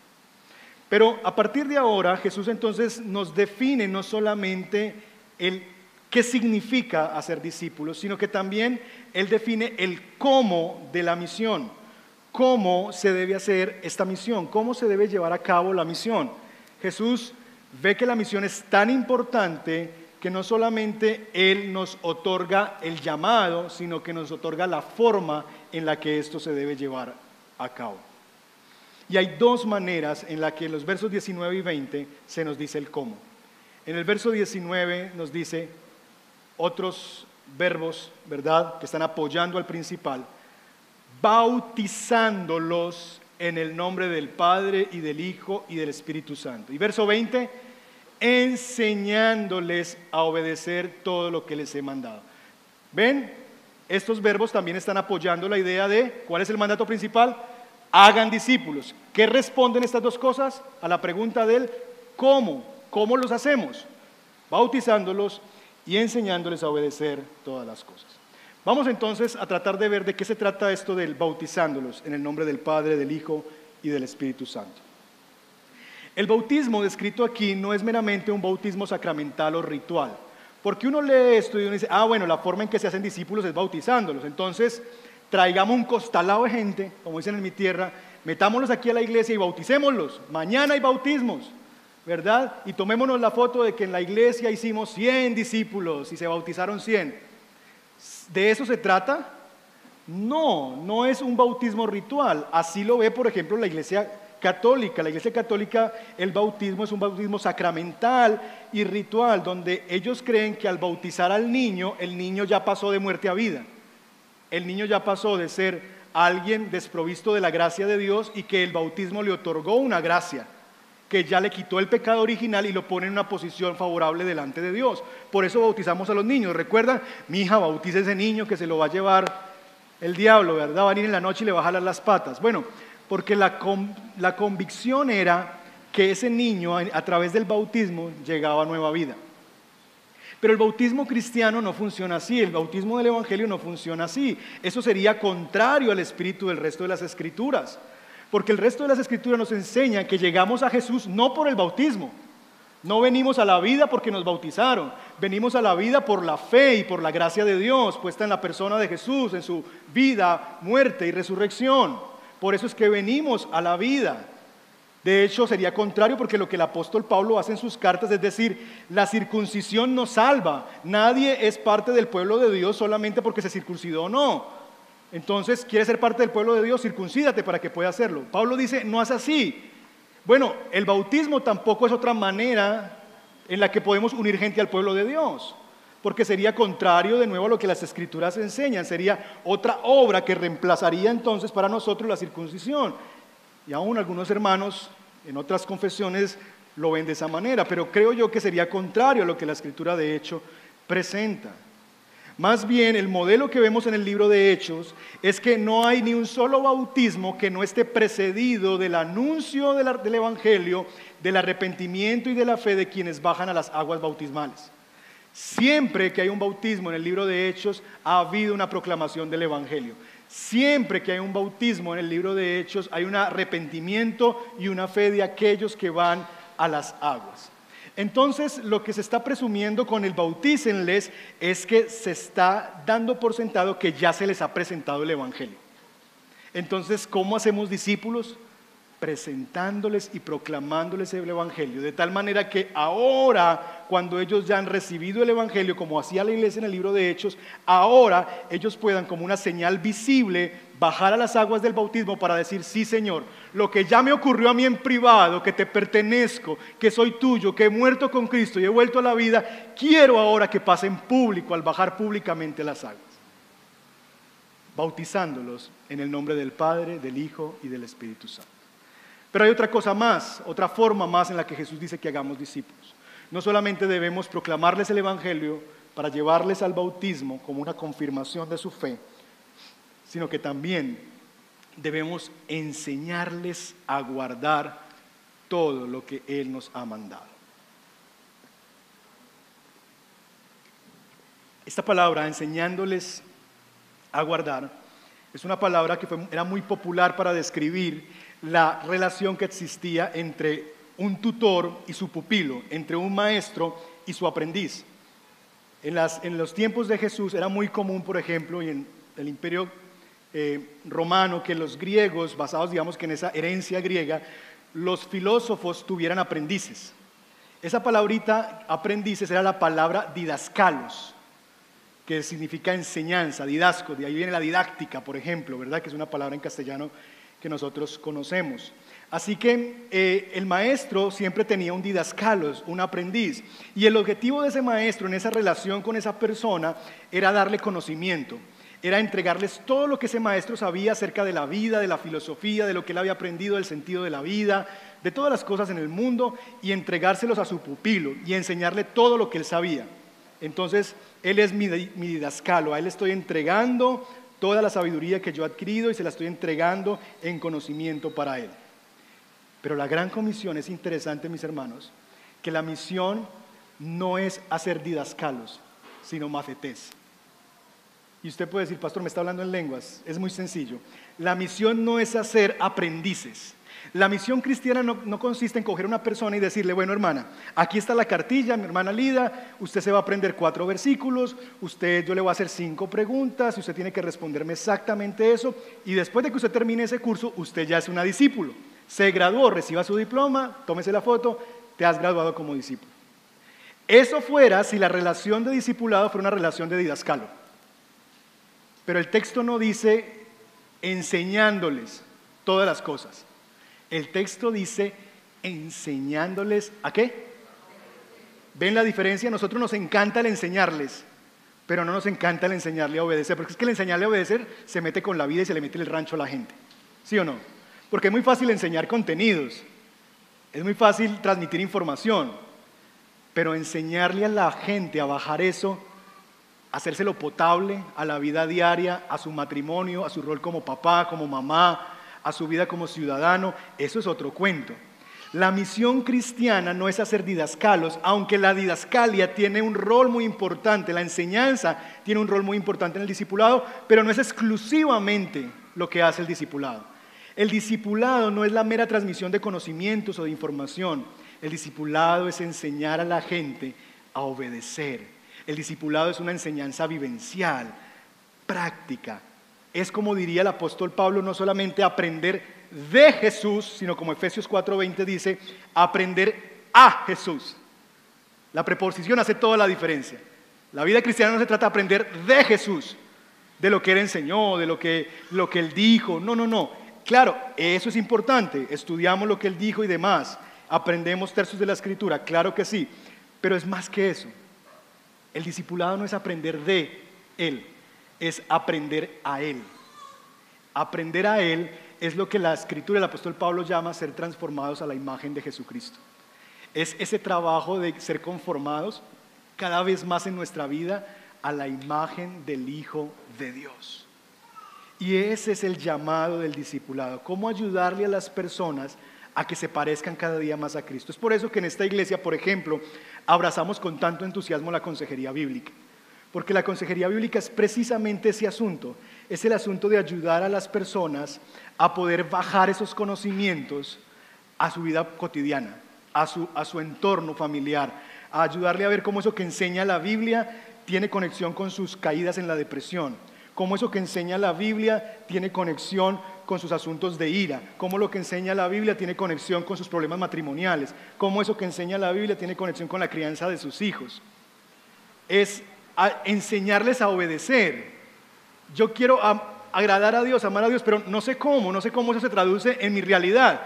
Pero a partir de ahora Jesús entonces nos define no solamente el qué significa hacer discípulos, sino que también Él define el cómo de la misión, cómo se debe hacer esta misión, cómo se debe llevar a cabo la misión. Jesús ve que la misión es tan importante que no solamente Él nos otorga el llamado, sino que nos otorga la forma en la que esto se debe llevar a cabo. Y hay dos maneras en las que en los versos 19 y 20 se nos dice el cómo. En el verso 19 nos dice otros verbos, ¿verdad?, que están apoyando al principal, bautizándolos en el nombre del Padre y del Hijo y del Espíritu Santo. Y verso 20, enseñándoles a obedecer todo lo que les he mandado. ¿Ven? Estos verbos también están apoyando la idea de, ¿cuál es el mandato principal? Hagan discípulos. ¿Qué responden estas dos cosas? A la pregunta del ¿cómo? ¿Cómo los hacemos? Bautizándolos y enseñándoles a obedecer todas las cosas. Vamos entonces a tratar de ver de qué se trata esto del bautizándolos en el nombre del Padre, del Hijo y del Espíritu Santo. El bautismo descrito aquí no es meramente un bautismo sacramental o ritual, porque uno lee esto y uno dice, ah, bueno, la forma en que se hacen discípulos es bautizándolos. Entonces, traigamos un costalado de gente, como dicen en mi tierra, metámoslos aquí a la iglesia y bauticémoslos. Mañana hay bautismos, ¿verdad? Y tomémonos la foto de que en la iglesia hicimos 100 discípulos y se bautizaron 100. ¿De eso se trata? No, no es un bautismo ritual. Así lo ve, por ejemplo, la iglesia católica. La Iglesia Católica, el bautismo es un bautismo sacramental y ritual, donde ellos creen que al bautizar al niño, el niño ya pasó de muerte a vida. El niño ya pasó de ser alguien desprovisto de la gracia de Dios y que el bautismo le otorgó una gracia. Que ya le quitó el pecado original y lo pone en una posición favorable delante de Dios. Por eso bautizamos a los niños. Recuerda, mi hija bautiza ese niño que se lo va a llevar el diablo, ¿verdad? Va a venir en la noche y le va a jalar las patas. Bueno, porque la, la convicción era que ese niño a través del bautismo llegaba a nueva vida. Pero el bautismo cristiano no funciona así, el bautismo del Evangelio no funciona así. Eso sería contrario al espíritu del resto de las escrituras. Porque el resto de las escrituras nos enseña que llegamos a Jesús no por el bautismo. No venimos a la vida porque nos bautizaron, venimos a la vida por la fe y por la gracia de Dios puesta en la persona de Jesús, en su vida, muerte y resurrección. Por eso es que venimos a la vida. De hecho, sería contrario porque lo que el apóstol Pablo hace en sus cartas es decir, la circuncisión no salva. Nadie es parte del pueblo de Dios solamente porque se circuncidó o no. Entonces, ¿quieres ser parte del pueblo de Dios? Circuncídate para que pueda hacerlo. Pablo dice, no es así. Bueno, el bautismo tampoco es otra manera en la que podemos unir gente al pueblo de Dios, porque sería contrario de nuevo a lo que las escrituras enseñan, sería otra obra que reemplazaría entonces para nosotros la circuncisión. Y aún algunos hermanos en otras confesiones lo ven de esa manera, pero creo yo que sería contrario a lo que la escritura de hecho presenta. Más bien, el modelo que vemos en el libro de Hechos es que no hay ni un solo bautismo que no esté precedido del anuncio del Evangelio, del arrepentimiento y de la fe de quienes bajan a las aguas bautismales. Siempre que hay un bautismo en el libro de Hechos, ha habido una proclamación del Evangelio. Siempre que hay un bautismo en el libro de Hechos, hay un arrepentimiento y una fe de aquellos que van a las aguas. Entonces, lo que se está presumiendo con el bautícenles es que se está dando por sentado que ya se les ha presentado el Evangelio. Entonces, ¿cómo hacemos discípulos? Presentándoles y proclamándoles el Evangelio, de tal manera que ahora, cuando ellos ya han recibido el Evangelio, como hacía la iglesia en el libro de Hechos, ahora ellos puedan como una señal visible bajar a las aguas del bautismo para decir, sí Señor, lo que ya me ocurrió a mí en privado, que te pertenezco, que soy tuyo, que he muerto con Cristo y he vuelto a la vida, quiero ahora que pase en público al bajar públicamente las aguas, bautizándolos en el nombre del Padre, del Hijo y del Espíritu Santo. Pero hay otra cosa más, otra forma más en la que Jesús dice que hagamos discípulos. No solamente debemos proclamarles el Evangelio para llevarles al bautismo como una confirmación de su fe, sino que también debemos enseñarles a guardar todo lo que Él nos ha mandado. Esta palabra, enseñándoles a guardar, es una palabra que era muy popular para describir la relación que existía entre un tutor y su pupilo, entre un maestro y su aprendiz. En, los tiempos de Jesús era muy común, por ejemplo, y en el imperio eh, romano, que los griegos, basados digamos en esa herencia griega, los filósofos tuvieran aprendices. Esa palabrita aprendices era la palabra didascalos, que significa enseñanza, didasco, de ahí viene la didáctica, por ejemplo, ¿verdad? Que es una palabra en castellano que nosotros conocemos. Así que eh, el maestro siempre tenía un didascalos, un aprendiz, y el objetivo de ese maestro en esa relación con esa persona era darle conocimiento, era entregarles todo lo que ese maestro sabía acerca de la vida, de la filosofía, de lo que él había aprendido, del sentido de la vida, de todas las cosas en el mundo, y entregárselos a su pupilo y enseñarle todo lo que él sabía. Entonces, él es mi, mi didascalo, a él estoy entregando toda la sabiduría que yo he adquirido y se la estoy entregando en conocimiento para Él. Pero la gran comisión es interesante, mis hermanos, que la misión no es hacer didascalos, sino mafetés. Y usted puede decir, pastor, me está hablando en lenguas. Es muy sencillo. La misión no es hacer aprendices, la misión cristiana no, consiste en coger a una persona y decirle, bueno hermana, aquí está la cartilla, mi hermana Lida, usted se va a aprender cuatro versículos, usted, yo le voy a hacer cinco preguntas y usted tiene que responderme exactamente eso y después de que usted termine ese curso, usted ya es una discípulo. Se graduó, reciba su diploma, tómese la foto, te has graduado como discípulo. Eso fuera si la relación de discipulado fuera una relación de didascalo. Pero el texto no dice enseñándoles todas las cosas. El texto dice enseñándoles a qué. ¿Ven la diferencia? Nosotros nos encanta el enseñarles, pero no nos encanta el enseñarle a obedecer, porque es que el enseñarle a obedecer se mete con la vida y se le mete el rancho a la gente. ¿Sí o no? Porque es muy fácil enseñar contenidos. Es muy fácil transmitir información, pero enseñarle a la gente a bajar eso, hacérselo potable a la vida diaria, a su matrimonio, a su rol como papá, como mamá, a su vida como ciudadano, eso es otro cuento. La misión cristiana no es hacer didascalos, aunque la didascalia tiene un rol muy importante, la enseñanza tiene un rol muy importante en el discipulado, pero no es exclusivamente lo que hace el discipulado. El discipulado no es la mera transmisión de conocimientos o de información. El discipulado es enseñar a la gente a obedecer. El discipulado es una enseñanza vivencial, práctica. Es como diría el apóstol Pablo, no solamente aprender de Jesús, sino como Efesios 4:20 dice, aprender a Jesús. La preposición hace toda la diferencia. La vida cristiana no se trata de aprender de Jesús, de lo que él enseñó, de lo que, lo que él dijo. No, no, no. Claro, eso es importante. Estudiamos lo que él dijo y demás. Aprendemos tercios de la escritura, claro que sí. Pero es más que eso. El discipulado no es aprender de él, es aprender a él. Aprender a él es lo que la escritura del apóstol Pablo llama ser transformados a la imagen de Jesucristo. Es ese trabajo de ser conformados cada vez más en nuestra vida a la imagen del Hijo de Dios. Y ese es el llamado del discipulado, cómo ayudarle a las personas a que se parezcan cada día más a Cristo. Es por eso que en esta iglesia, por ejemplo, abrazamos con tanto entusiasmo la consejería bíblica, porque la consejería bíblica es precisamente ese asunto, es el asunto de ayudar a las personas a poder bajar esos conocimientos a su vida cotidiana, a su, a su entorno familiar, a ayudarle a ver cómo eso que enseña la Biblia tiene conexión con sus caídas en la depresión cómo eso que enseña la Biblia tiene conexión con sus asuntos de ira, cómo lo que enseña la Biblia tiene conexión con sus problemas matrimoniales, cómo eso que enseña la Biblia tiene conexión con la crianza de sus hijos. Es enseñarles a obedecer. Yo quiero agradar a Dios, amar a Dios, pero no sé cómo, no sé cómo eso se traduce en mi realidad.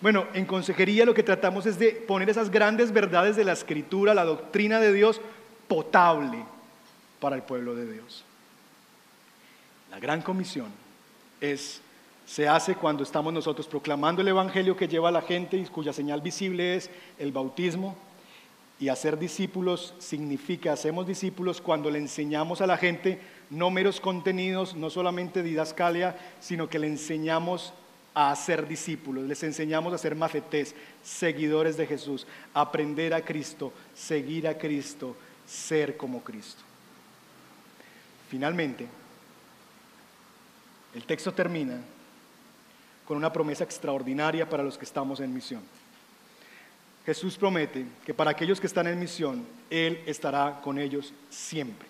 Bueno, en consejería lo que tratamos es de poner esas grandes verdades de la escritura, la doctrina de Dios, potable para el pueblo de Dios. La gran comisión es, se hace cuando estamos nosotros proclamando el Evangelio que lleva a la gente y cuya señal visible es el bautismo. Y hacer discípulos significa, hacemos discípulos cuando le enseñamos a la gente no meros contenidos, no solamente didascalia, sino que le enseñamos a hacer discípulos, les enseñamos a ser mafetés, seguidores de Jesús, aprender a Cristo, seguir a Cristo, ser como Cristo. Finalmente, el texto termina con una promesa extraordinaria para los que estamos en misión. Jesús promete que para aquellos que están en misión, Él estará con ellos siempre.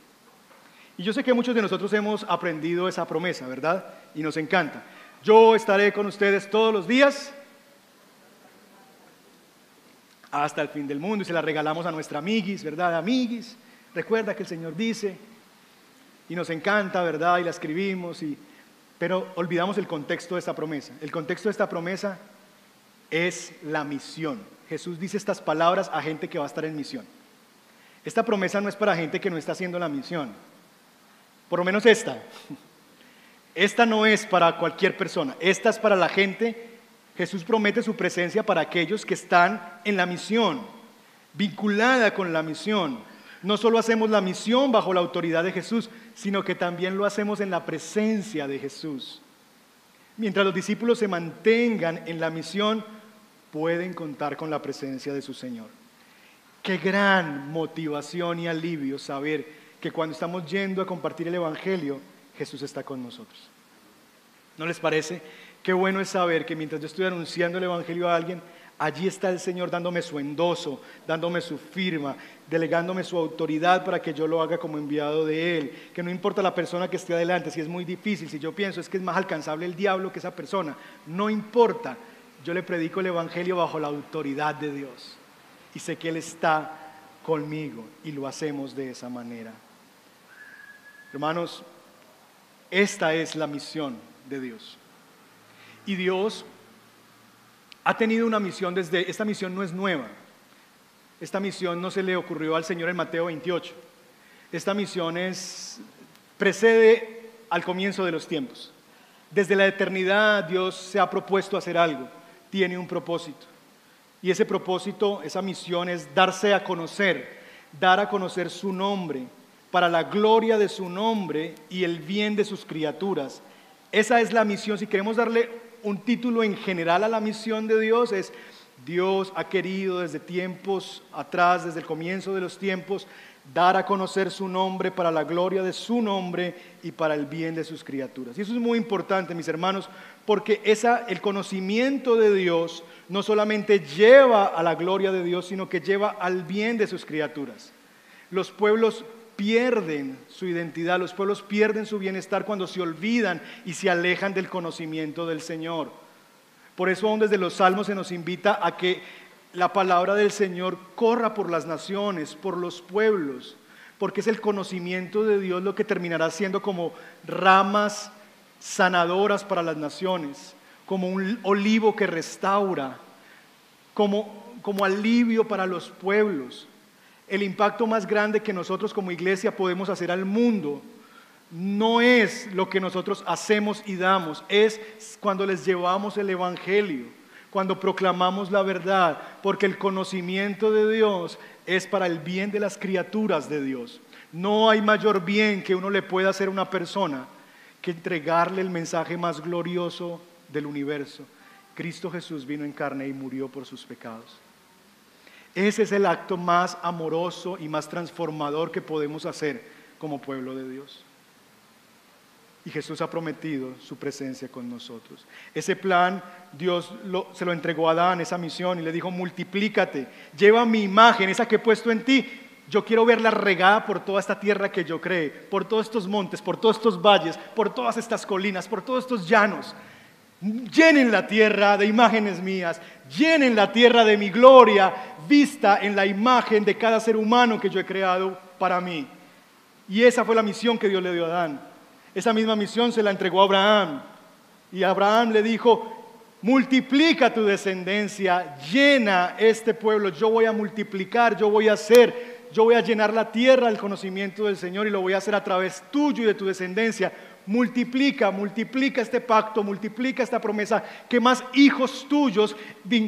Y yo sé que muchos de nosotros hemos aprendido esa promesa, ¿verdad? Y nos encanta. Yo estaré con ustedes todos los días hasta el fin del mundo y se la regalamos a nuestra amiguis, ¿verdad? Amiguis, recuerda que el Señor dice y nos encanta, ¿verdad? Y la escribimos y pero olvidamos el contexto de esta promesa. El contexto de esta promesa es la misión. Jesús dice estas palabras a gente que va a estar en misión. Esta promesa no es para gente que no está haciendo la misión. Por lo menos esta. Esta no es para cualquier persona. Esta es para la gente. Jesús promete su presencia para aquellos que están en la misión, vinculada con la misión. No solo hacemos la misión bajo la autoridad de Jesús, sino que también lo hacemos en la presencia de Jesús. Mientras los discípulos se mantengan en la misión, pueden contar con la presencia de su Señor. Qué gran motivación y alivio saber que cuando estamos yendo a compartir el Evangelio, Jesús está con nosotros. ¿No les parece? Qué bueno es saber que mientras yo estoy anunciando el Evangelio a alguien, Allí está el Señor dándome su endoso, dándome su firma, delegándome su autoridad para que yo lo haga como enviado de Él. Que no importa la persona que esté adelante, si es muy difícil, si yo pienso es que es más alcanzable el diablo que esa persona, no importa. Yo le predico el Evangelio bajo la autoridad de Dios. Y sé que Él está conmigo y lo hacemos de esa manera. Hermanos, esta es la misión de Dios. Y Dios ha tenido una misión desde, esta misión no es nueva, esta misión no se le ocurrió al Señor en Mateo 28, esta misión es, precede al comienzo de los tiempos. Desde la eternidad Dios se ha propuesto hacer algo, tiene un propósito. Y ese propósito, esa misión es darse a conocer, dar a conocer su nombre, para la gloria de su nombre y el bien de sus criaturas. Esa es la misión. Si queremos darle un título en general a la misión de Dios, es Dios ha querido desde tiempos atrás, desde el comienzo de los tiempos, dar a conocer su nombre para la gloria de su nombre y para el bien de sus criaturas. Y eso es muy importante, mis hermanos, porque el conocimiento de Dios no solamente lleva a la gloria de Dios, sino que lleva al bien de sus criaturas. Los pueblos pierden su identidad, los pueblos pierden su bienestar cuando se olvidan y se alejan del conocimiento del Señor. Por eso aún desde los salmos se nos invita a que la palabra del Señor corra por las naciones, por los pueblos, porque es el conocimiento de Dios lo que terminará siendo como ramas sanadoras para las naciones, como un olivo que restaura, como, como alivio para los pueblos. El impacto más grande que nosotros como iglesia podemos hacer al mundo no es lo que nosotros hacemos y damos, es cuando les llevamos el Evangelio, cuando proclamamos la verdad, porque el conocimiento de Dios es para el bien de las criaturas de Dios. No hay mayor bien que uno le pueda hacer a una persona que entregarle el mensaje más glorioso del universo. Cristo Jesús vino en carne y murió por sus pecados. Ese es el acto más amoroso y más transformador que podemos hacer como pueblo de Dios. Y Jesús ha prometido su presencia con nosotros. Ese plan Dios se lo entregó a Adán, esa misión, y le dijo, multiplícate, lleva mi imagen, esa que he puesto en ti. Yo quiero verla regada por toda esta tierra que yo creé, por todos estos montes, por todos estos valles, por todas estas colinas, por todos estos llanos. Llenen la tierra de imágenes mías, llenen la tierra de mi gloria, vista en la imagen de cada ser humano que yo he creado para mí. Y esa fue la misión que Dios le dio a Adán. Esa misma misión se la entregó a Abraham. Y Abraham le dijo, multiplica tu descendencia, llena este pueblo, yo voy a multiplicar, yo voy a hacer, yo voy a llenar la tierra del conocimiento del Señor y lo voy a hacer a través tuyo y de tu descendencia. Multiplica, multiplica este pacto, multiplica esta promesa, que más hijos tuyos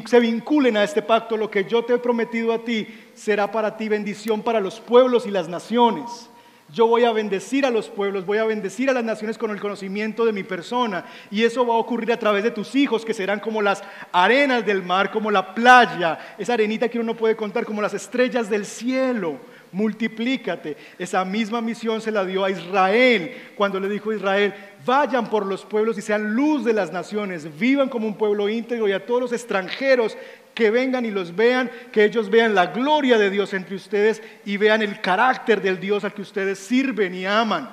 se vinculen a este pacto. Lo que yo te he prometido a ti será para ti bendición para los pueblos y las naciones. Yo voy a bendecir a los pueblos, voy a bendecir a las naciones con el conocimiento de mi persona. Y eso va a ocurrir a través de tus hijos, que serán como las arenas del mar, como la playa, esa arenita que uno no puede contar, como las estrellas del cielo. Multiplícate. Esa misma misión se la dio a Israel cuando le dijo a Israel, vayan por los pueblos y sean luz de las naciones, vivan como un pueblo íntegro y a todos los extranjeros que vengan y los vean, que ellos vean la gloria de Dios entre ustedes y vean el carácter del Dios al que ustedes sirven y aman.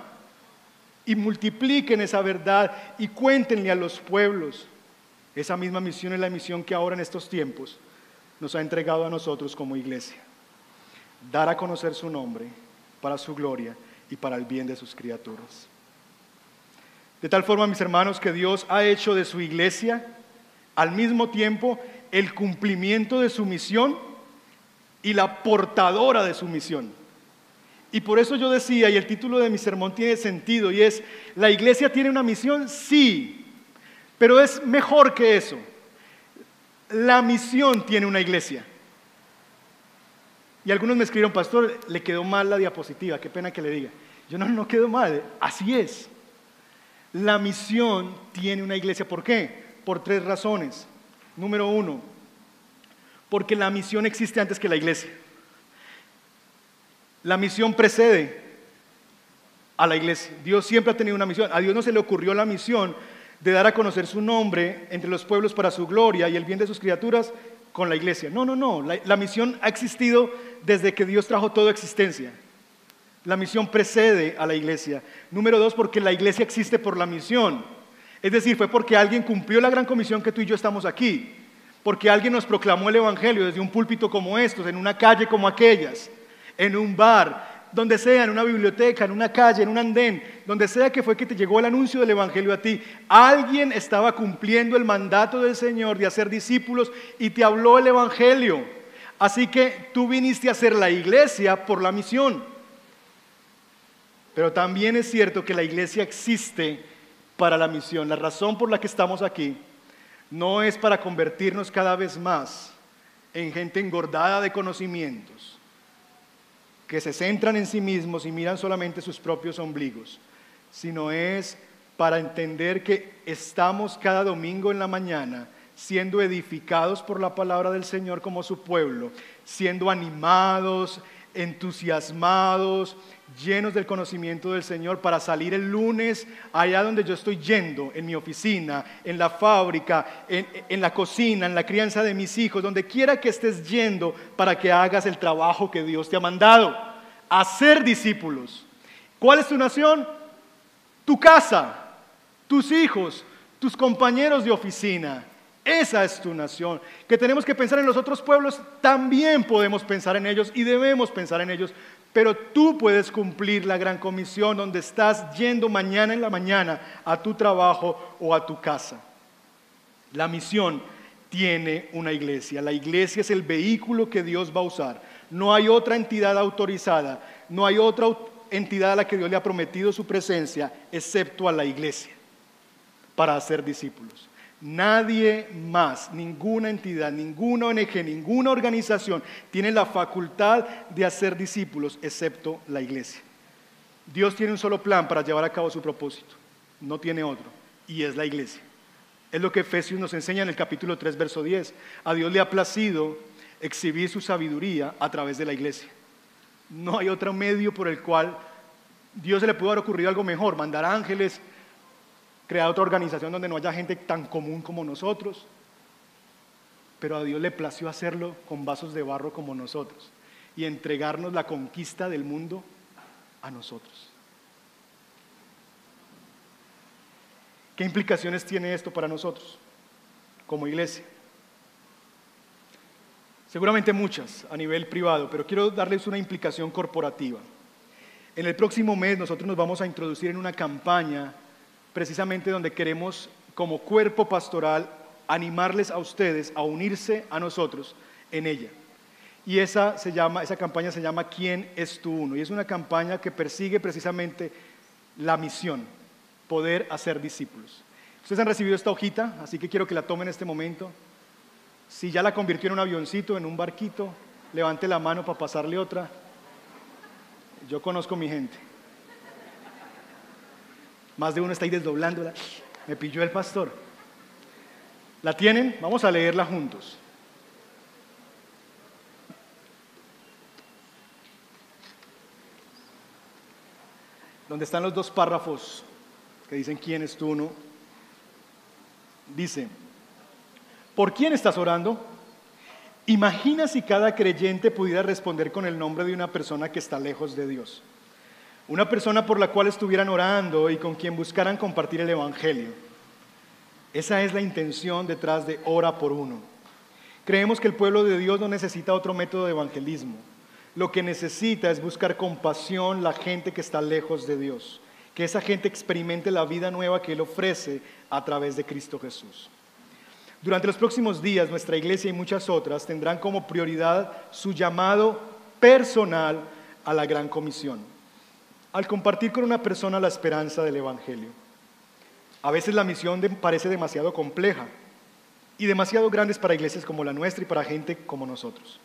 Y multipliquen esa verdad y cuéntenle a los pueblos. Esa misma misión es la misión que ahora en estos tiempos nos ha entregado a nosotros como iglesia. Dar a conocer su nombre para su gloria y para el bien de sus criaturas. De tal forma, mis hermanos, que Dios ha hecho de su iglesia al mismo tiempo el cumplimiento de su misión y la portadora de su misión. Y por eso yo decía, y el título de mi sermón tiene sentido, y es, ¿la iglesia tiene una misión? Sí, pero es mejor que eso. La misión tiene una iglesia. Y algunos me escribieron, pastor, le quedó mal la diapositiva, qué pena que le diga. Yo no, no quedó mal, así es. La misión tiene una iglesia. ¿Por qué? Por tres razones. Número uno, porque la misión existe antes que la iglesia. La misión precede a la iglesia. Dios siempre ha tenido una misión. A Dios no se le ocurrió la misión de dar a conocer su nombre entre los pueblos para su gloria y el bien de sus criaturas con la iglesia. No, no, no. La, la misión ha existido desde que Dios trajo toda existencia. La misión precede a la iglesia. Número dos, porque la iglesia existe por la misión. Es decir, fue porque alguien cumplió la gran comisión que tú y yo estamos aquí, porque alguien nos proclamó el Evangelio desde un púlpito como estos, en una calle como aquellas, en un bar, donde sea, en una biblioteca, en una calle, en un andén, donde sea que fue que te llegó el anuncio del Evangelio a ti. Alguien estaba cumpliendo el mandato del Señor de hacer discípulos y te habló el Evangelio. Así que tú viniste a ser la iglesia por la misión. Pero también es cierto que la iglesia existe para la misión. La razón por la que estamos aquí no es para convertirnos cada vez más en gente engordada de conocimientos, que se centran en sí mismos y miran solamente sus propios ombligos, sino es para entender que estamos cada domingo en la mañana siendo edificados por la palabra del Señor como su pueblo, siendo animados, entusiasmados, llenos del conocimiento del Señor para salir el lunes allá donde yo estoy yendo, en mi oficina, en la fábrica, en, la cocina, en la crianza de mis hijos, donde quiera que estés yendo para que hagas el trabajo que Dios te ha mandado, hacer discípulos. ¿Cuál es tu nación? Tu casa, tus hijos, tus compañeros de oficina. Esa es tu nación. Que tenemos que pensar en los otros pueblos, también podemos pensar en ellos y debemos pensar en ellos, pero tú puedes cumplir la gran comisión donde estás yendo mañana en la mañana a tu trabajo o a tu casa. La misión tiene una iglesia. La iglesia es el vehículo que Dios va a usar. No hay otra entidad autorizada, no hay otra entidad a la que Dios le ha prometido su presencia, excepto a la iglesia, para hacer discípulos. Nadie más, ninguna entidad, ninguna ONG, ninguna organización tiene la facultad de hacer discípulos excepto la iglesia. Dios tiene un solo plan para llevar a cabo su propósito, no tiene otro, y es la iglesia. Es lo que Efesios nos enseña en el capítulo 3, verso 10. A Dios le ha placido exhibir su sabiduría a través de la iglesia. No hay otro medio por el cual Dios se le pudo haber ocurrido algo mejor, mandar ángeles, crear otra organización donde no haya gente tan común como nosotros. Pero a Dios le plació hacerlo con vasos de barro como nosotros y entregarnos la conquista del mundo a nosotros. ¿Qué implicaciones tiene esto para nosotros como iglesia? Seguramente muchas a nivel privado, pero quiero darles una implicación corporativa. En el próximo mes nosotros nos vamos a introducir en una campaña precisamente donde queremos como cuerpo pastoral animarles a ustedes a unirse a nosotros en ella. Y esa, se llama, esa campaña se llama ¿Quién es tu uno? Y es una campaña que persigue precisamente la misión, poder hacer discípulos. Ustedes han recibido esta hojita, así que quiero que la tomen en este momento. Si ya la convirtió en un avioncito, en un barquito, levante la mano para pasarle otra. Yo conozco mi gente. Más de uno está ahí desdoblándola. Me pilló el pastor. ¿La tienen? Vamos a leerla juntos. Donde están los dos párrafos que dicen quién es tú, ¿no? Dice, ¿por quién estás orando? Imagina si cada creyente pudiera responder con el nombre de una persona que está lejos de Dios. Una persona por la cual estuvieran orando y con quien buscaran compartir el Evangelio. Esa es la intención detrás de ora por uno. Creemos que el pueblo de Dios no necesita otro método de evangelismo. Lo que necesita es buscar compasión la gente que está lejos de Dios. Que esa gente experimente la vida nueva que Él ofrece a través de Cristo Jesús. Durante los próximos días, nuestra iglesia y muchas otras tendrán como prioridad su llamado personal a la gran comisión al compartir con una persona la esperanza del Evangelio. A veces la misión parece demasiado compleja y demasiado grande para iglesias como la nuestra y para gente como nosotros.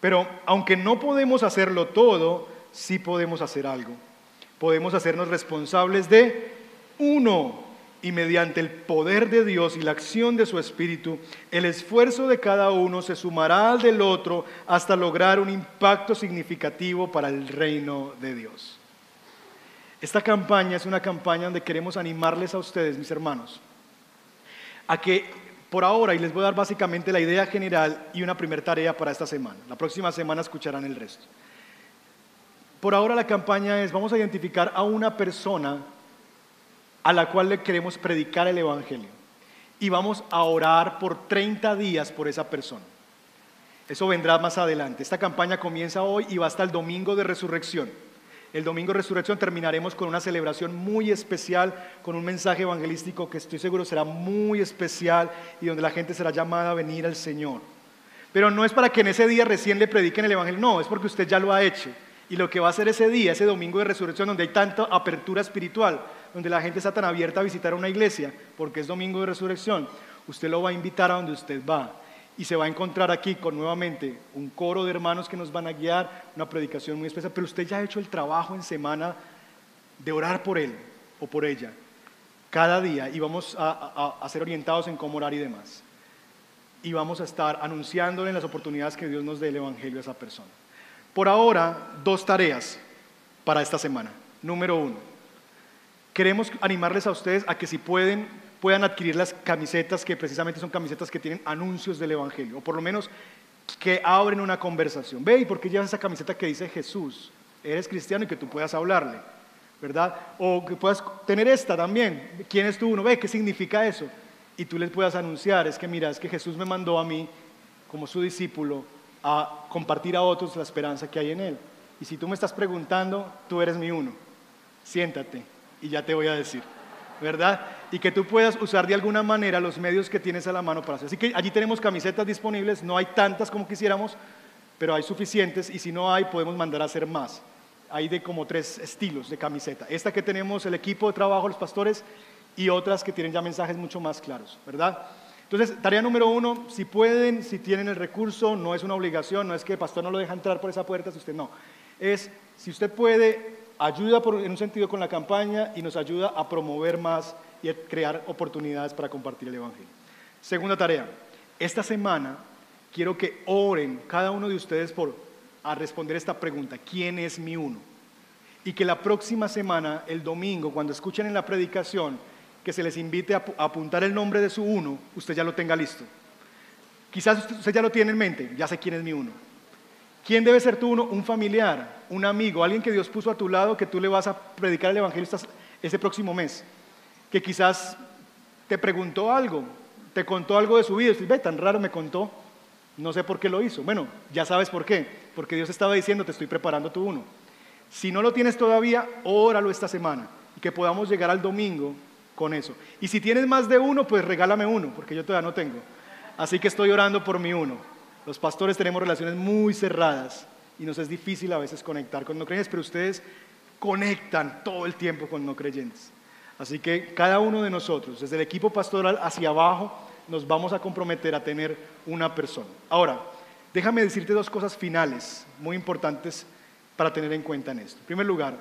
Pero aunque no podemos hacerlo todo, sí podemos hacer algo. Podemos hacernos responsables de uno y mediante el poder de Dios y la acción de su Espíritu, el esfuerzo de cada uno se sumará al del otro hasta lograr un impacto significativo para el reino de Dios. Esta campaña es una campaña donde queremos animarles a ustedes, mis hermanos, a que por ahora, y les voy a dar básicamente la idea general y una primera tarea para esta semana. La próxima semana escucharán el resto. Por ahora la campaña es, vamos a identificar a una persona a la cual le queremos predicar el Evangelio. Y vamos a orar por 30 días por esa persona. Eso vendrá más adelante. Esta campaña comienza hoy y va hasta el domingo de resurrección. El domingo de resurrección terminaremos con una celebración muy especial, con un mensaje evangelístico que estoy seguro será muy especial y donde la gente será llamada a venir al Señor. Pero no es para que en ese día recién le prediquen el Evangelio, no, es porque usted ya lo ha hecho. Y lo que va a hacer ese día, ese domingo de resurrección, donde hay tanta apertura espiritual, donde la gente está tan abierta a visitar una iglesia, porque es domingo de resurrección, usted lo va a invitar a donde usted va. Y se va a encontrar aquí con nuevamente un coro de hermanos que nos van a guiar, una predicación muy especial, pero usted ya ha hecho el trabajo en semana de orar por él o por ella cada día y vamos a, ser orientados en cómo orar y demás. Y vamos a estar anunciándole las oportunidades que Dios nos dé el Evangelio a esa persona. Por ahora, dos tareas para esta semana. Número uno, queremos animarles a ustedes a que si pueden, puedan adquirir las camisetas que precisamente son camisetas que tienen anuncios del Evangelio, o por lo menos que abren una conversación. Ve, ¿y por qué llevas esa camiseta que dice Jesús? Eres cristiano y que tú puedas hablarle, ¿verdad? O que puedas tener esta también. ¿Quién es tú uno? Ve, ¿qué significa eso? Y tú les puedas anunciar, es que mira, es que Jesús me mandó a mí como su discípulo a compartir a otros la esperanza que hay en Él. Y si tú me estás preguntando, tú eres mi uno. Siéntate y ya te voy a decir, ¿verdad? Y que tú puedas usar de alguna manera los medios que tienes a la mano para hacer. Así que allí tenemos camisetas disponibles, no hay tantas como quisiéramos, pero hay suficientes y si no hay, podemos mandar a hacer más. Hay de como tres estilos de camiseta. Esta que tenemos el equipo de trabajo, los pastores, y otras que tienen ya mensajes mucho más claros, ¿verdad? Entonces, tarea número uno, si pueden, si tienen el recurso, no es una obligación, no es que el pastor no lo deja entrar por esa puerta, si usted no. Es, si usted puede, ayuda en un sentido con la campaña y nos ayuda a promover más y crear oportunidades para compartir el Evangelio. Segunda tarea, esta semana quiero que oren cada uno de ustedes por a responder esta pregunta, ¿quién es mi uno? Y que la próxima semana, el domingo, cuando escuchen en la predicación, que se les invite a apuntar el nombre de su uno, usted ya lo tenga listo. Quizás usted ya lo tiene en mente, ya sé quién es mi uno. ¿Quién debe ser tu uno? Un familiar, un amigo, alguien que Dios puso a tu lado que tú le vas a predicar el Evangelio ese próximo mes. Que quizás te preguntó algo, te contó algo de su vida. Y ve, tan raro me contó, no sé por qué lo hizo. Bueno, ya sabes por qué. Porque Dios estaba diciendo, te estoy preparando tu uno. Si no lo tienes todavía, óralo esta semana. Y que podamos llegar al domingo con eso. Y si tienes más de uno, pues regálame uno, porque yo todavía no tengo. Así que estoy orando por mi uno. Los pastores tenemos relaciones muy cerradas y nos es difícil a veces conectar con no creyentes, pero ustedes conectan todo el tiempo con no creyentes. Así que cada uno de nosotros, desde el equipo pastoral hacia abajo, nos vamos a comprometer a tener una persona. Ahora, déjame decirte dos cosas finales muy importantes para tener en cuenta en esto. En primer lugar,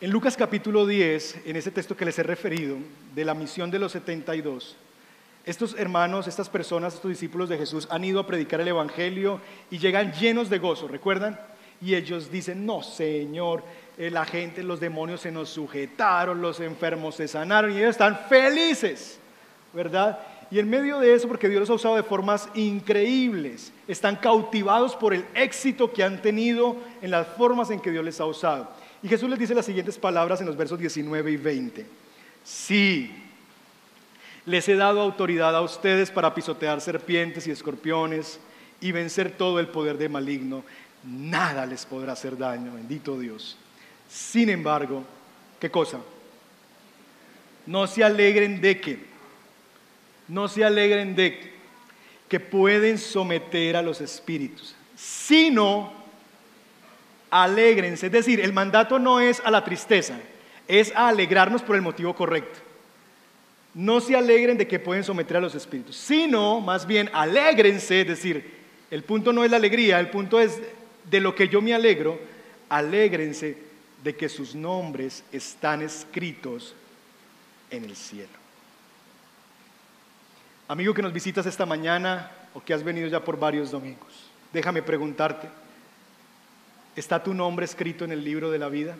en Lucas capítulo 10, en ese texto que les he referido, de la misión de los 72, estos hermanos, estas personas, estos discípulos de Jesús han ido a predicar el Evangelio y llegan llenos de gozo, ¿recuerdan? Y ellos dicen, no, Señor, la gente, los demonios se nos sujetaron, los enfermos se sanaron y ellos están felices, ¿verdad? Y en medio de eso, porque Dios los ha usado de formas increíbles, están cautivados por el éxito que han tenido en las formas en que Dios les ha usado. Y Jesús les dice las siguientes palabras en los versos 19 y 20. Sí, les he dado autoridad a ustedes para pisotear serpientes y escorpiones y vencer todo el poder de maligno. Nada les podrá hacer daño, bendito Dios. Sin embargo, ¿qué cosa? No se alegren de que, no se alegren de que pueden someter a los espíritus, sino Alégrense. Es decir, el mandato no es a la tristeza, es a alegrarnos por el motivo correcto. No se alegren de que pueden someter a los espíritus, sino más bien alégrense, es decir, el punto no es la alegría, el punto es de lo que yo me alegro, alégrense de que sus nombres están escritos en el cielo. Amigo que nos visitas esta mañana o que has venido ya por varios domingos, déjame preguntarte, ¿Está tu nombre escrito en el libro de la vida?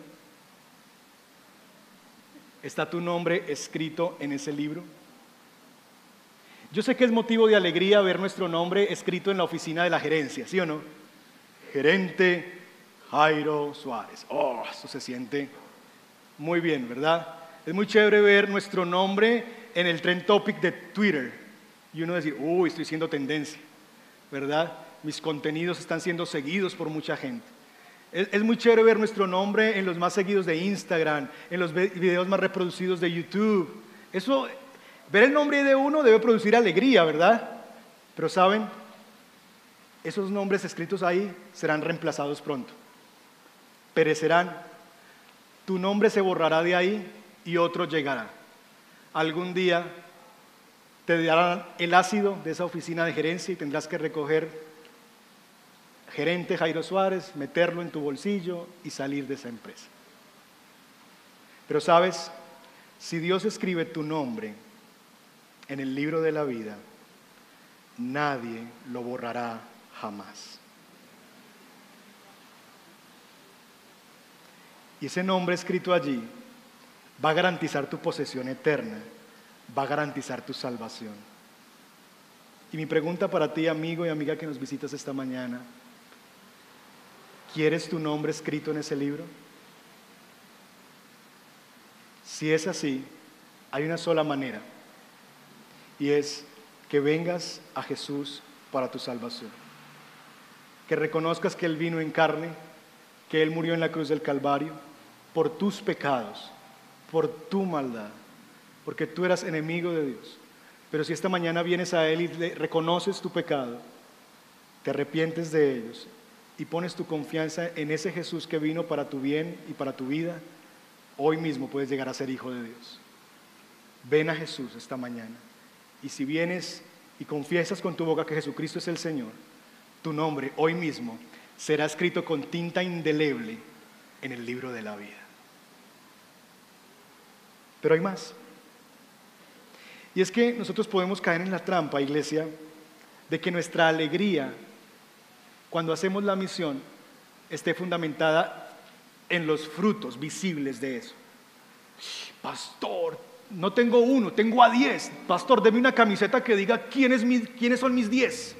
¿Está tu nombre escrito en ese libro? Yo sé que es motivo de alegría ver nuestro nombre escrito en la oficina de la gerencia, ¿sí o no? Gerente Jairo Suárez. Oh, eso se siente muy bien, ¿verdad? Es muy chévere ver nuestro nombre en el trend topic de Twitter y uno decir, uy, estoy siendo tendencia, ¿verdad? Mis contenidos están siendo seguidos por mucha gente. Es, muy chévere ver nuestro nombre en los más seguidos de Instagram, en los videos más reproducidos de YouTube. Eso, ver el nombre de uno debe producir alegría, ¿verdad? Pero saben, esos nombres escritos ahí serán reemplazados pronto. Perecerán. Tu nombre se borrará de ahí y otro llegará. Algún día te darán el ácido de esa oficina de gerencia y tendrás que recoger gerente Jairo Suárez, meterlo en tu bolsillo y salir de esa empresa. Pero sabes, si Dios escribe tu nombre en el libro de la vida, nadie lo borrará jamás. Y ese nombre escrito allí va a garantizar tu posesión eterna, va a garantizar tu salvación. Y mi pregunta para ti, amigo y amiga que nos visitas esta mañana, ¿quieres tu nombre escrito en ese libro? Si es así, hay una sola manera, y es que vengas a Jesús para tu salvación. Que reconozcas que Él vino en carne, que Él murió en la cruz del Calvario por tus pecados, por tu maldad, porque tú eras enemigo de Dios. Pero si esta mañana vienes a Él y reconoces tu pecado, te arrepientes de ellos y pones tu confianza en ese Jesús que vino para tu bien y para tu vida, hoy mismo puedes llegar a ser hijo de Dios. Ven a Jesús esta mañana. Y si vienes y confiesas con tu boca que Jesucristo es el Señor, tu nombre hoy mismo será escrito con tinta indeleble en el libro de la vida. Pero hay más. Y es que nosotros podemos caer en la trampa, iglesia, de que nuestra alegría cuando hacemos la misión esté fundamentada en los frutos visibles de eso. Pastor, no tengo uno, tengo a diez. Pastor, deme una camiseta que diga quién es quiénes son mis diez.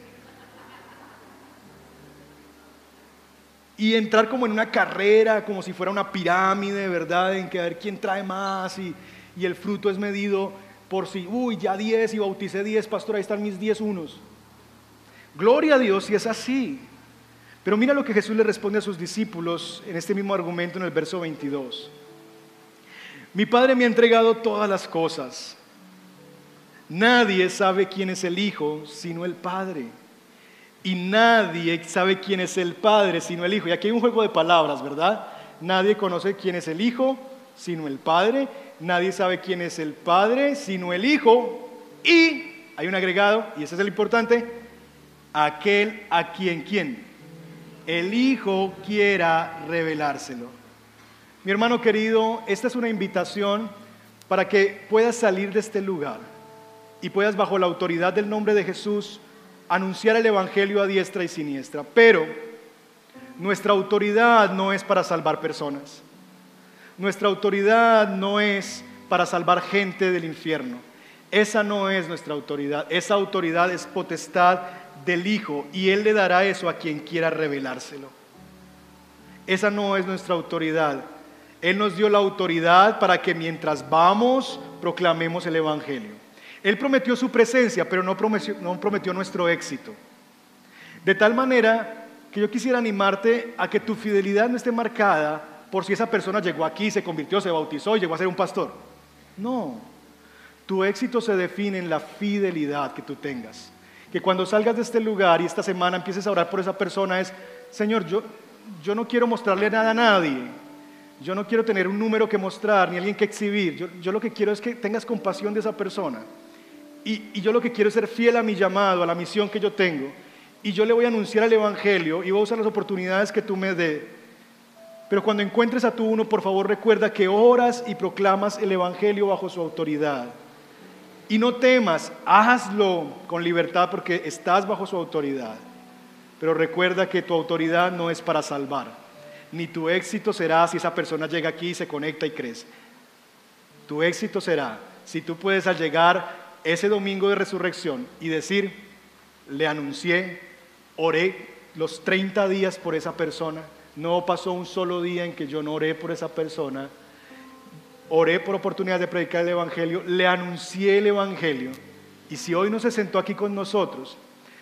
Y entrar como en una carrera, como si fuera una pirámide, ¿verdad? En que a ver quién trae más y, y el fruto es medido por si, uy, ya diez y bauticé diez, pastor, ahí están mis diez unos. Gloria a Dios si es así. Pero mira lo que Jesús le responde a sus discípulos en este mismo argumento en el verso 22. Mi Padre me ha entregado todas las cosas. Nadie sabe quién es el Hijo sino el Padre. Y nadie sabe quién es el Padre sino el Hijo. Y aquí hay un juego de palabras, ¿verdad? Nadie conoce quién es el Hijo sino el Padre. Nadie sabe quién es el Padre sino el Hijo. Y hay un agregado, y ese es el importante, aquel a quien quién el Hijo quiera revelárselo. Mi hermano querido, esta es una invitación para que puedas salir de este lugar y puedas bajo la autoridad del nombre de Jesús anunciar el Evangelio a diestra y siniestra. Pero nuestra autoridad no es para salvar personas. Nuestra autoridad no es para salvar gente del infierno. Esa no es nuestra autoridad. Esa autoridad es potestad del Hijo y Él le dará eso a quien quiera revelárselo. Esa no es nuestra autoridad. Él nos dio la autoridad para que mientras vamos proclamemos el Evangelio. Él prometió su presencia, pero no prometió, no prometió nuestro éxito. De tal manera que yo quisiera animarte a que tu fidelidad no esté marcada por si esa persona llegó aquí, se convirtió, se bautizó y llegó a ser un pastor. No, tu éxito se define en la fidelidad que tú tengas que cuando salgas de este lugar y esta semana empieces a orar por esa persona es, Señor, yo, yo no quiero mostrarle nada a nadie, yo no quiero tener un número que mostrar ni alguien que exhibir, yo, lo que quiero es que tengas compasión de esa persona. Y, y, yo lo que quiero es ser fiel a mi llamado, a la misión que yo tengo. Y yo le voy a anunciar el Evangelio y voy a usar las oportunidades que tú me dé. Pero cuando encuentres a tu uno, por favor recuerda que oras y proclamas el Evangelio bajo su autoridad. Y no temas, hazlo con libertad porque estás bajo su autoridad. Pero recuerda que tu autoridad no es para salvar, ni tu éxito será si esa persona llega aquí, se conecta y crece. Tu éxito será si tú puedes al llegar ese domingo de resurrección y decir, le anuncié, oré los 30 días por esa persona, no pasó un solo día en que yo no oré por esa persona oré por oportunidad de predicar el Evangelio, le anuncié el Evangelio. Y si hoy no se sentó aquí con nosotros,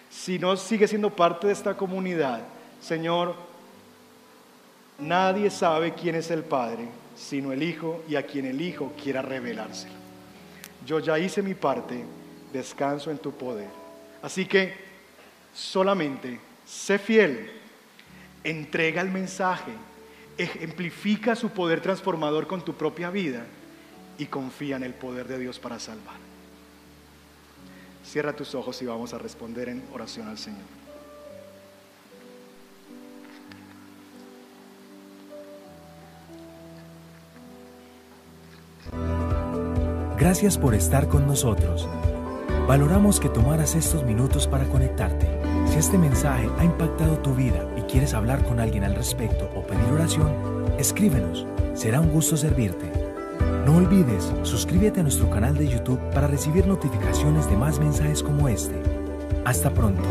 si no sigue siendo parte de esta comunidad, Señor, nadie sabe quién es el Padre, sino el Hijo y a quien el Hijo quiera revelárselo. Yo ya hice mi parte, descanso en tu poder. Así que solamente sé fiel, entrega el mensaje, ejemplifica su poder transformador con tu propia vida y confía en el poder de Dios para salvar. Cierra tus ojos y vamos a responder en oración al Señor. Gracias por estar con nosotros. Valoramos que tomaras estos minutos para conectarte. Si este mensaje ha impactado tu vida quieres hablar con alguien al respecto o pedir oración, escríbenos. Será un gusto servirte. No olvides, suscríbete a nuestro canal de YouTube para recibir notificaciones de más mensajes como este. Hasta pronto.